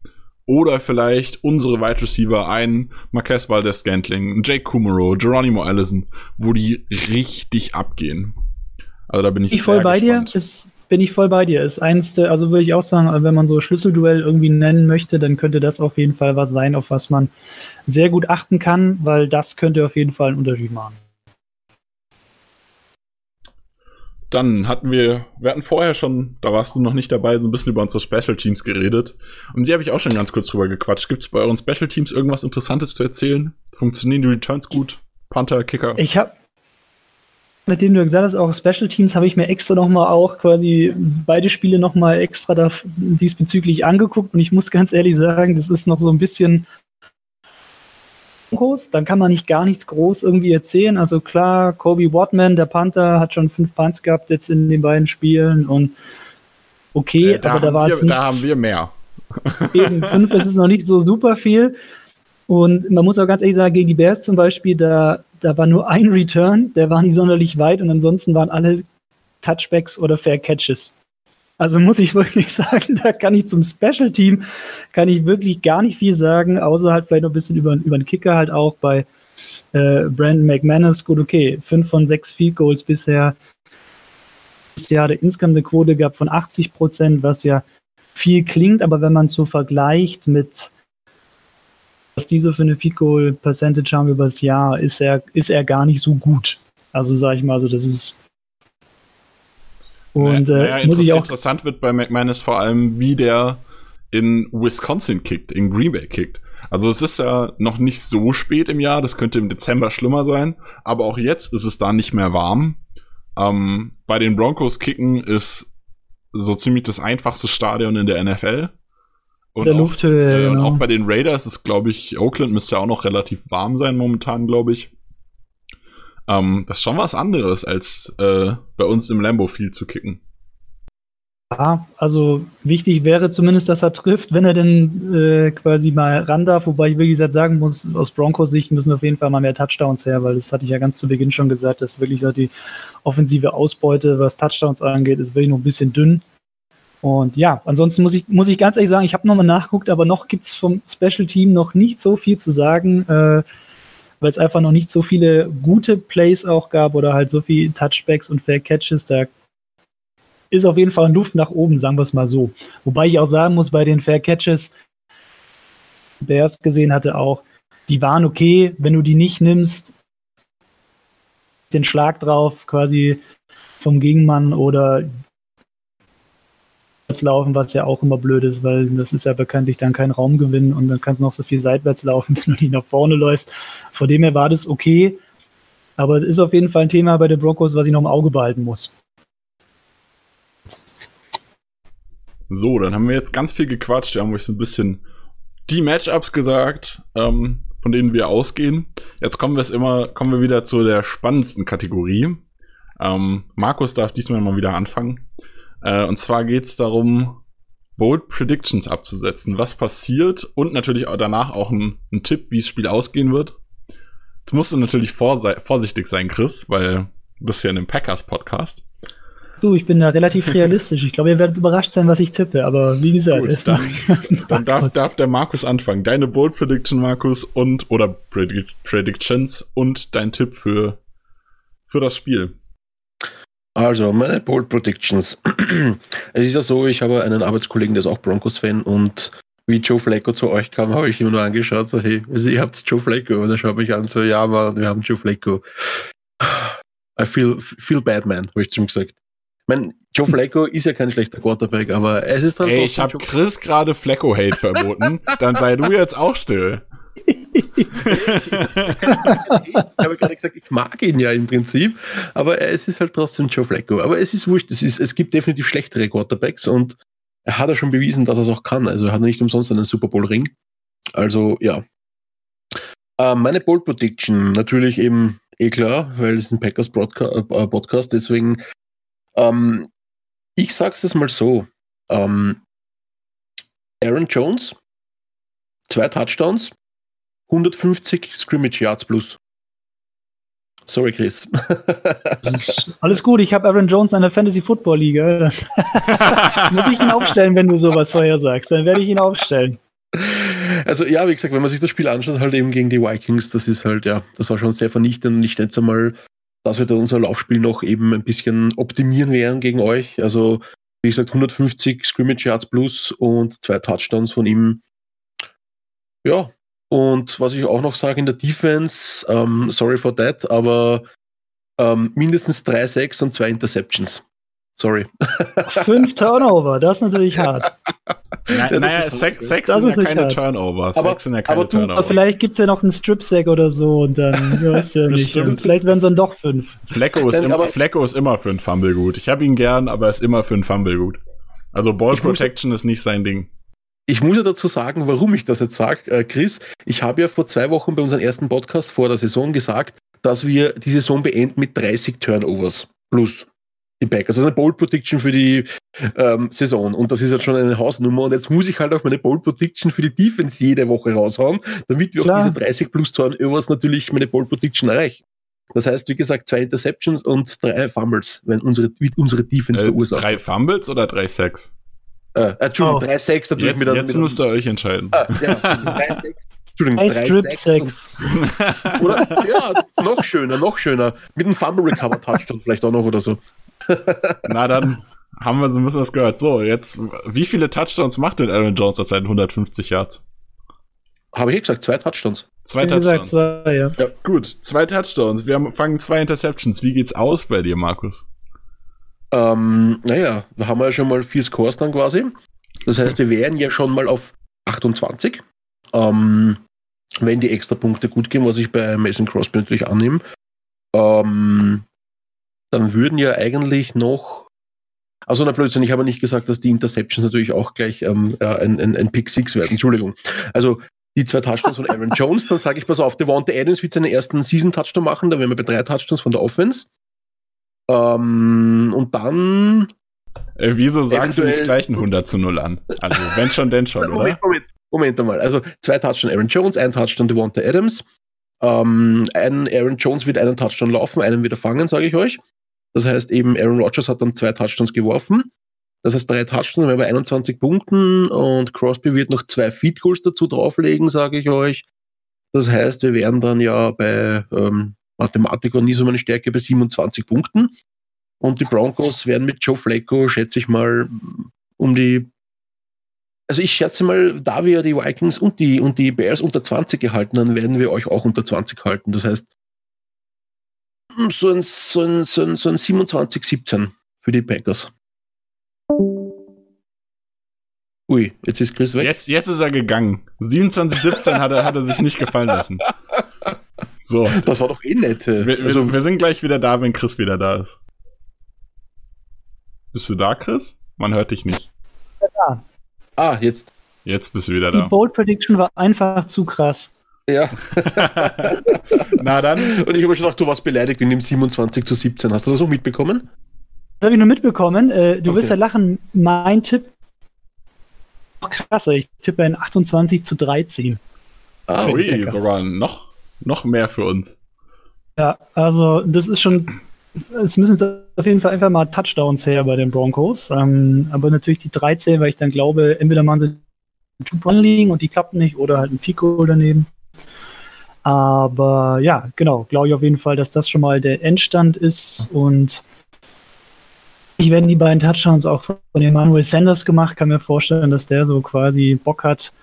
oder vielleicht unsere Wide Receiver, ein Marquez Valdez Scantling, Jake Kumaro, Geronimo Allison, wo die richtig abgehen. Also da bin ich, ich voll bei gespannt. dir. Ist, bin ich voll bei dir. Ist eins der, also würde ich auch sagen, wenn man so Schlüsselduell irgendwie nennen möchte, dann könnte das auf jeden Fall was sein, auf was man sehr gut achten kann, weil das könnte auf jeden Fall einen Unterschied machen. Dann hatten wir, wir hatten vorher schon, da warst du noch nicht dabei, so ein bisschen über unsere Special Teams geredet. Und die habe ich auch schon ganz kurz drüber gequatscht. Gibt es bei euren Special Teams irgendwas Interessantes zu erzählen? Funktionieren die Returns gut? Panther, Kicker? Ich habe Nachdem du gesagt hast, auch Special Teams, habe ich mir extra nochmal auch quasi beide Spiele nochmal extra diesbezüglich angeguckt und ich muss ganz ehrlich sagen, das ist noch so ein bisschen groß. Dann kann man nicht gar nichts groß irgendwie erzählen. Also klar, Kobe Watman, der Panther, hat schon fünf Punts gehabt jetzt in den beiden Spielen und okay, äh, aber da war es nicht. Da haben wir mehr. Eben, fünf, das ist noch nicht so super viel. Und man muss auch ganz ehrlich sagen, gegen die Bears zum Beispiel, da, da war nur ein Return, der war nicht sonderlich weit und ansonsten waren alle Touchbacks oder Fair Catches. Also muss ich wirklich sagen, da kann ich zum Special Team, kann ich wirklich gar nicht viel sagen, außer halt vielleicht noch ein bisschen über, über den Kicker halt auch bei äh, Brandon McManus. Gut, okay, fünf von sechs Field Goals bisher. Das Jahr der insgesamt eine Quote gab von 80 Prozent, was ja viel klingt, aber wenn man so vergleicht mit was die so für eine Field Goal Percentage haben über das Jahr, ist er, ist er gar nicht so gut. Also sage ich mal so, das ist und naja, äh, muss ich auch interessant wird bei McManus vor allem, wie der in Wisconsin kickt, in Green Bay kickt. Also es ist ja noch nicht so spät im Jahr, das könnte im Dezember schlimmer sein, aber auch jetzt ist es da nicht mehr warm. Ähm, bei den Broncos kicken ist so ziemlich das einfachste Stadion in der NFL. Und der auch, Lufthöhe, äh, genau. Und auch bei den Raiders ist, glaube ich, Oakland müsste ja auch noch relativ warm sein momentan, glaube ich. Ähm, das ist schon was anderes, als äh, bei uns im Lambo viel zu kicken. Ja, also wichtig wäre zumindest, dass er trifft, wenn er denn äh, quasi mal ran darf. Wobei ich, wie gesagt, sagen muss, aus Broncos Sicht müssen auf jeden Fall mal mehr Touchdowns her, weil das hatte ich ja ganz zu Beginn schon gesagt, dass wirklich so die offensive Ausbeute, was Touchdowns angeht, ist wirklich noch ein bisschen dünn. Und ja, ansonsten muss ich, muss ich ganz ehrlich sagen, ich habe nochmal nachgeguckt, aber noch gibt es vom Special Team noch nicht so viel zu sagen, äh, weil es einfach noch nicht so viele gute Plays auch gab oder halt so viele Touchbacks und Fair Catches. Da ist auf jeden Fall Luft nach oben, sagen wir es mal so. Wobei ich auch sagen muss, bei den Fair Catches, Bears gesehen hatte auch, die waren okay, wenn du die nicht nimmst, den Schlag drauf quasi vom Gegenmann oder laufen, was ja auch immer blöd ist, weil das ist ja bekanntlich dann kein Raumgewinn und dann kannst du noch so viel seitwärts laufen, wenn du nicht nach vorne läufst. Von dem her war das okay, aber es ist auf jeden Fall ein Thema bei den Broncos, was ich noch im Auge behalten muss. So, dann haben wir jetzt ganz viel gequatscht. Wir haben euch so ein bisschen die Matchups gesagt, ähm, von denen wir ausgehen. Jetzt kommen wir immer, kommen wir wieder zu der spannendsten Kategorie. Ähm, Markus darf diesmal mal wieder anfangen. Äh, und zwar geht es darum, Bold Predictions abzusetzen. Was passiert und natürlich auch danach auch ein, ein Tipp, wie das Spiel ausgehen wird. Jetzt musst du natürlich vorsichtig sein, Chris, weil du bist ja in einem Packers-Podcast. Du, ich bin da relativ realistisch. Ich glaube, ihr werdet überrascht sein, was ich tippe. Aber wie gesagt, Gut, dann, dann darf, darf, der Markus anfangen. Deine Bold Prediction, Markus, und oder Predict Predictions und dein Tipp für, für das Spiel. Also, meine Bold Predictions. es ist ja so, ich habe einen Arbeitskollegen, der ist auch Broncos-Fan und wie Joe Flacco zu euch kam, habe ich ihm nur angeschaut, so, hey, also ihr habt Joe Flacco. Und er schaut mich an, so, ja, Mann, wir haben Joe Flacco. I feel, feel bad, man, habe ich zu ihm gesagt. Ich meine, Joe Flacco ist ja kein schlechter Quarterback, aber es ist dann Ey, ich habe Chris gerade Flacco-Hate verboten. dann sei du jetzt auch still. Ich habe gerade gesagt, ich mag ihn ja im Prinzip, aber es ist halt trotzdem Joe Flacco. Aber es ist wurscht, es, ist, es gibt definitiv schlechtere Quarterbacks und er hat ja schon bewiesen, dass er es auch kann. Also er hat nicht umsonst einen Super Bowl-Ring. Also ja. Äh, meine Bold Prediction, natürlich eben eh klar, weil es ein Packers äh, Podcast, deswegen ähm, ich sag's es mal so. Ähm, Aaron Jones, zwei Touchdowns, 150 Scrimmage Yards plus. Sorry, Chris. Alles gut, ich habe Aaron Jones in der Fantasy Football Liga. Muss ich ihn aufstellen, wenn du sowas vorher sagst? Dann werde ich ihn aufstellen. Also ja, wie gesagt, wenn man sich das Spiel anschaut, halt eben gegen die Vikings, das ist halt, ja, das war schon sehr vernichtend. Nicht jetzt einmal dass wir da unser Laufspiel noch eben ein bisschen optimieren werden gegen euch. Also, wie gesagt, 150 Scrimmage Yards plus und zwei Touchdowns von ihm. Ja, und was ich auch noch sage in der Defense, ähm, sorry for that, aber ähm, mindestens drei Sacks und zwei Interceptions. Sorry. Fünf Turnover, das ist natürlich hart. Na, ja, naja, Sex, Sex sind ja keine hart. Turnover. Aber, Sex sind ja keine aber, Turnover. Aber vielleicht gibt es ja noch einen Strip-Sack oder so und dann, du weißt ja nicht. vielleicht werden es dann doch fünf. Flecko ist, immer, Flecko ist immer für ein Fumble gut. Ich habe ihn gern, aber er ist immer für ein Fumble gut. Also Ball Protection muss, ist nicht sein Ding. Ich muss ja dazu sagen, warum ich das jetzt sage, äh, Chris. Ich habe ja vor zwei Wochen bei unserem ersten Podcast vor der Saison gesagt, dass wir die Saison beenden mit 30 Turnovers plus die Packers. Also eine Bold Prediction für die ähm, Saison. Und das ist halt schon eine Hausnummer. Und jetzt muss ich halt auch meine Bold Prediction für die Defense jede Woche raushauen, damit wir Klar. auch diese 30 plus Turnovers natürlich meine Bold Prediction erreichen. Das heißt, wie gesagt, zwei Interceptions und drei Fumbles, wenn unsere, unsere Defense äh, verursacht. Drei Fumbles oder drei Sacks? Äh, Entschuldigung, oh. drei Sacks natürlich jetzt, mit einem. Jetzt müsst ihr euch entscheiden. Ah, ja. Entschuldigung, drei Strip Sacks. Oder, ja, noch schöner, noch schöner. Mit einem Fumble Recover Touchdown vielleicht auch noch oder so. Na dann haben wir so ein bisschen was gehört. So, jetzt, wie viele Touchdowns macht denn Aaron Jones seit 150 Yards? Habe ich gesagt, zwei Touchdowns. Zwei Touchdowns. Gesagt, zwei, ja. ja. Gut, zwei Touchdowns. Wir haben, fangen zwei Interceptions. Wie geht's aus bei dir, Markus? Ähm, naja, da haben wir ja schon mal vier Scores dann quasi. Das heißt, wir wären ja schon mal auf 28. Ähm, wenn die extra Punkte gut gehen, was ich bei Mason Crosby natürlich annehme, ähm, dann würden ja eigentlich noch. Also, na Blödsinn, ich habe nicht gesagt, dass die Interceptions natürlich auch gleich ähm, äh, ein, ein, ein Pick 6 werden. Entschuldigung. Also, die zwei Touchdowns von Aaron Jones, dann sage ich pass auf, Devonta Adams wird seinen ersten Season-Touchdown machen, da wären wir bei drei Touchdowns von der Offense. Ähm, und dann. Äh, wieso sagst du nicht gleich ein 100 zu 0 an? Also, wenn schon, denn schon, oder? Moment, Moment, Moment einmal. Also, zwei Touchdowns Aaron Jones, ein Touchdown Devonta Adams. Ähm, ein Aaron Jones wird einen Touchdown laufen, einen wieder fangen, sage ich euch. Das heißt eben, Aaron Rodgers hat dann zwei Touchdowns geworfen. Das heißt, drei Touchdowns, wir bei 21 Punkten und Crosby wird noch zwei Feed Goals dazu drauflegen, sage ich euch. Das heißt, wir wären dann ja bei ähm, Mathematik und nie so meine Stärke bei 27 Punkten. Und die Broncos werden mit Joe Flacco, schätze ich mal, um die. Also ich schätze mal, da wir die Vikings und die, und die Bears unter 20 gehalten haben, werden wir euch auch unter 20 halten. Das heißt, so ein, so ein, so ein, so ein 27-17 für die Packers. Ui, jetzt ist Chris weg. Jetzt, jetzt ist er gegangen. 27-17 hat er, hat er sich nicht gefallen lassen. So. Das war doch eh nett. Wir, wir, Also, wir sind gleich wieder da, wenn Chris wieder da ist. Bist du da, Chris? Man hört dich nicht. ah, jetzt. Jetzt bist du wieder Die da. Bold Prediction war einfach zu krass. Ja. Na dann. Und ich habe schon gedacht, du warst beleidigt in dem 27 zu 17. Hast du das auch mitbekommen? Das habe ich nur mitbekommen. Äh, du wirst Okay. ja lachen. Mein Tipp noch krasser. Ich tippe ein 28 zu 13. Ah, die Ui, sogar noch, noch mehr für uns. Ja, also das ist schon. Es müssen auf jeden Fall einfach mal Touchdowns her bei den Broncos. Ähm, aber natürlich die 13, weil ich dann glaube, entweder machen sie Two-Point liegen und die klappen nicht oder halt ein Fico daneben. Aber ja, genau, glaube ich auf jeden Fall, dass das schon mal der Endstand ist und ich werden die beiden Touchdowns auch von Emmanuel Sanders gemacht, kann mir vorstellen, dass der so quasi Bock hat.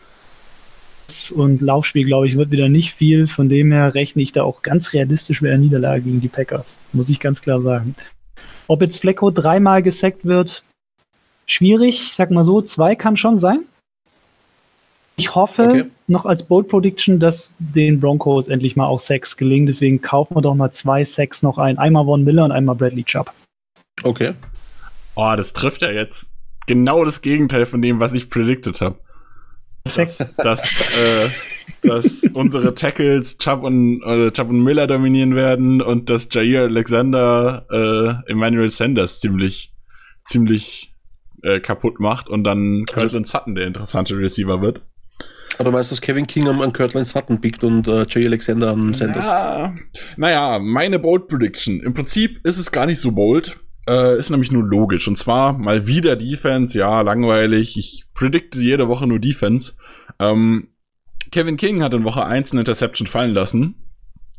Und Laufspiel, glaube ich, wird wieder nicht viel. Von dem her rechne ich da auch ganz realistisch mit einer Niederlage gegen die Packers. Muss ich ganz klar sagen. Ob jetzt Flecko dreimal gesackt wird, schwierig. Ich sag mal so, zwei kann schon sein. Ich hoffe Okay. noch als Bold Prediction, dass den Broncos endlich mal auch Sacks gelingen. Deswegen kaufen wir doch mal zwei Sacks noch ein. Einmal Von Miller und einmal Bradley Chubb. Okay. Oh, das trifft ja jetzt genau das Gegenteil von dem, was ich predicted habe. Perfekt. Dass, dass, äh, dass unsere Tackles Chubb und, äh, Chubb und Miller dominieren werden und dass Jair Alexander äh, Emmanuel Sanders ziemlich, ziemlich äh, kaputt macht und dann Cortland Sutton der interessante Receiver wird. Aber du meinst, dass Kevin King am- an Kirtland Sutton pickt und äh, Jay Alexander an Sanders? Ja, naja, meine Bold Prediction. Im Prinzip ist es gar nicht so bold. Äh, ist nämlich nur logisch. Und zwar mal wieder Defense. Ja, langweilig. Ich predikte jede Woche nur Defense. Ähm, Kevin King hat in Woche 1 eine Interception fallen lassen.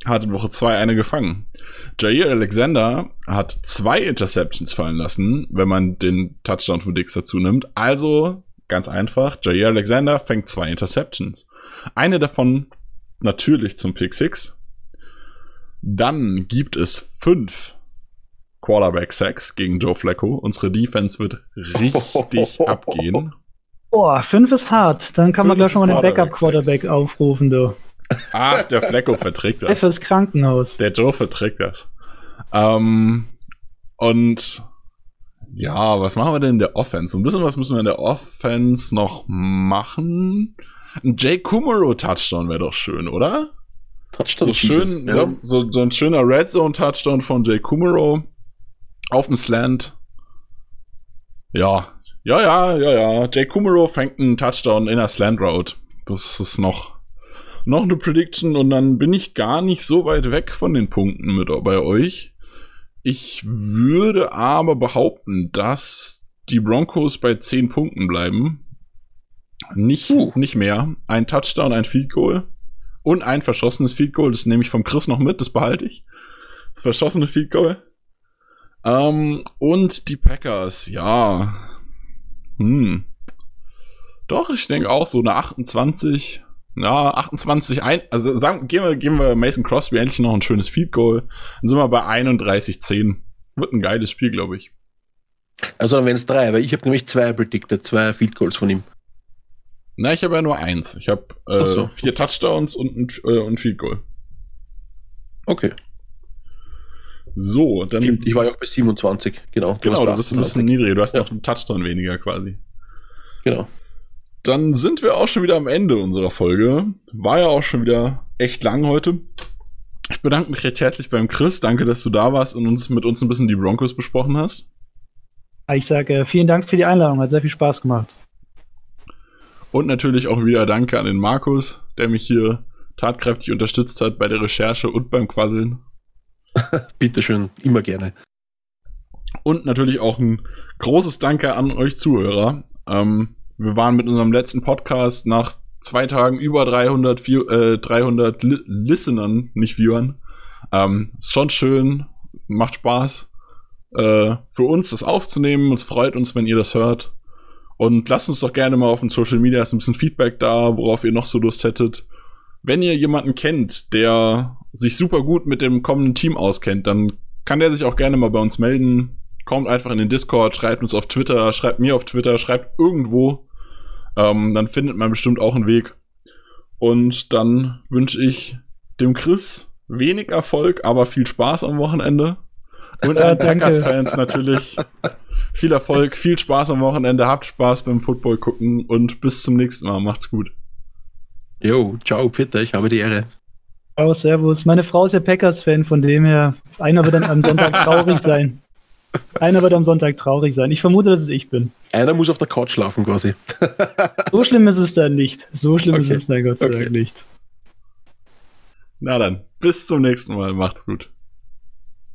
Hat in Woche 2 eine gefangen. Jair Alexander hat zwei Interceptions fallen lassen, wenn man den Touchdown von Dix dazu nimmt. Also, ganz einfach, Jair Alexander fängt zwei Interceptions. Eine davon natürlich zum Pick 6. Dann gibt es fünf Quarterback-Sacks gegen Joe Flacco. Unsere Defense wird richtig abgehen. Boah, fünf ist hart. Dann kann man Fünf gleich schon mal ist den Quarterback Backup-Quarterback aufrufen, du. Ach, der Flacco verträgt das. fürs Krankenhaus. Der Joe verträgt das. Ähm, und ja, was machen wir denn in der Offense? Ein bisschen was müssen wir in der Offense noch machen. Ein Jay Kumaro Touchdown wäre doch schön, oder? Touchdown So schön, so, so, so ein schöner Red Zone Touchdown von Jay Kumaro auf dem Slant. Ja, ja, ja, ja, ja. Jay Kumaro fängt einen Touchdown in der Slant Route. Das ist noch, noch eine Prediction und dann bin ich gar nicht so weit weg von den Punkten mit bei euch. Ich würde aber behaupten, dass die Broncos bei 10 Punkten bleiben. Nicht, Uh. nicht mehr. Ein Touchdown, ein Field Goal und ein verschossenes Field Goal. Das nehme ich vom Chris noch mit, das behalte ich. Das verschossene Field Goal. Ähm, und die Packers, ja. Hm. Doch, ich denke auch so eine 28. Ja, 28, ein, also sagen, geben wir, geben wir Mason Crosby endlich noch ein schönes Field Goal. Dann sind wir bei 31, 10. Wird ein geiles Spiel, glaube ich. Also dann wären es drei, weil ich habe nämlich zwei predicted, zwei Field Goals von ihm. Na, ich habe ja nur eins. Ich habe äh, so. vier Touchdowns und ein äh, und Field Goal. Okay. So, dann. Stimmt, ich war ja auch bei 27, genau. genau, warst du bist ein bisschen 28. niedriger. Du hast Ja. noch einen Touchdown weniger quasi. Genau. Dann sind wir auch schon wieder am Ende unserer Folge. War ja auch schon wieder echt lang heute. Ich bedanke mich recht herzlich beim Chris. Danke, dass du da warst und uns mit uns ein bisschen die Broncos besprochen hast. Ich sage äh, vielen Dank für die Einladung, hat sehr viel Spaß gemacht. Und natürlich auch wieder Danke an den Markus, der mich hier tatkräftig unterstützt hat bei der Recherche und beim Quasseln. Bitteschön, immer gerne. Und natürlich auch ein großes Danke an euch Zuhörer. Ähm, wir waren mit unserem letzten Podcast nach zwei Tagen über 300, View- äh, 300 Li Listenern, nicht Viewern. Ähm, ist schon schön, macht Spaß äh, für uns, das aufzunehmen. Es freut uns, wenn ihr das hört. Und lasst uns doch gerne mal auf den Social Media ein bisschen Feedback da, worauf ihr noch so Lust hättet. Wenn ihr jemanden kennt, der sich super gut mit dem kommenden Team auskennt, dann kann der sich auch gerne mal bei uns melden. Kommt einfach in den Discord, schreibt uns auf Twitter, schreibt mir auf Twitter, schreibt irgendwo. Ähm, dann findet man bestimmt auch einen Weg. Und dann wünsche ich dem Chris wenig Erfolg, aber viel Spaß am Wochenende. Und allen danke. Packers-Fans natürlich viel Erfolg, viel Spaß am Wochenende, habt Spaß beim Football gucken und bis zum nächsten Mal. Macht's gut. Jo, ciao, Peter, ich habe die Ehre. Oh, servus. Meine Frau ist ja Packers-Fan, von dem her, einer wird dann am Sonntag traurig sein. Einer wird am Sonntag traurig sein. Ich vermute, dass es ich bin. Einer muss auf der Couch schlafen quasi. So schlimm ist es dann nicht. So schlimm ist Okay. es dann Gott sei Okay. Dank nicht. Na dann, bis zum nächsten Mal. Macht's gut.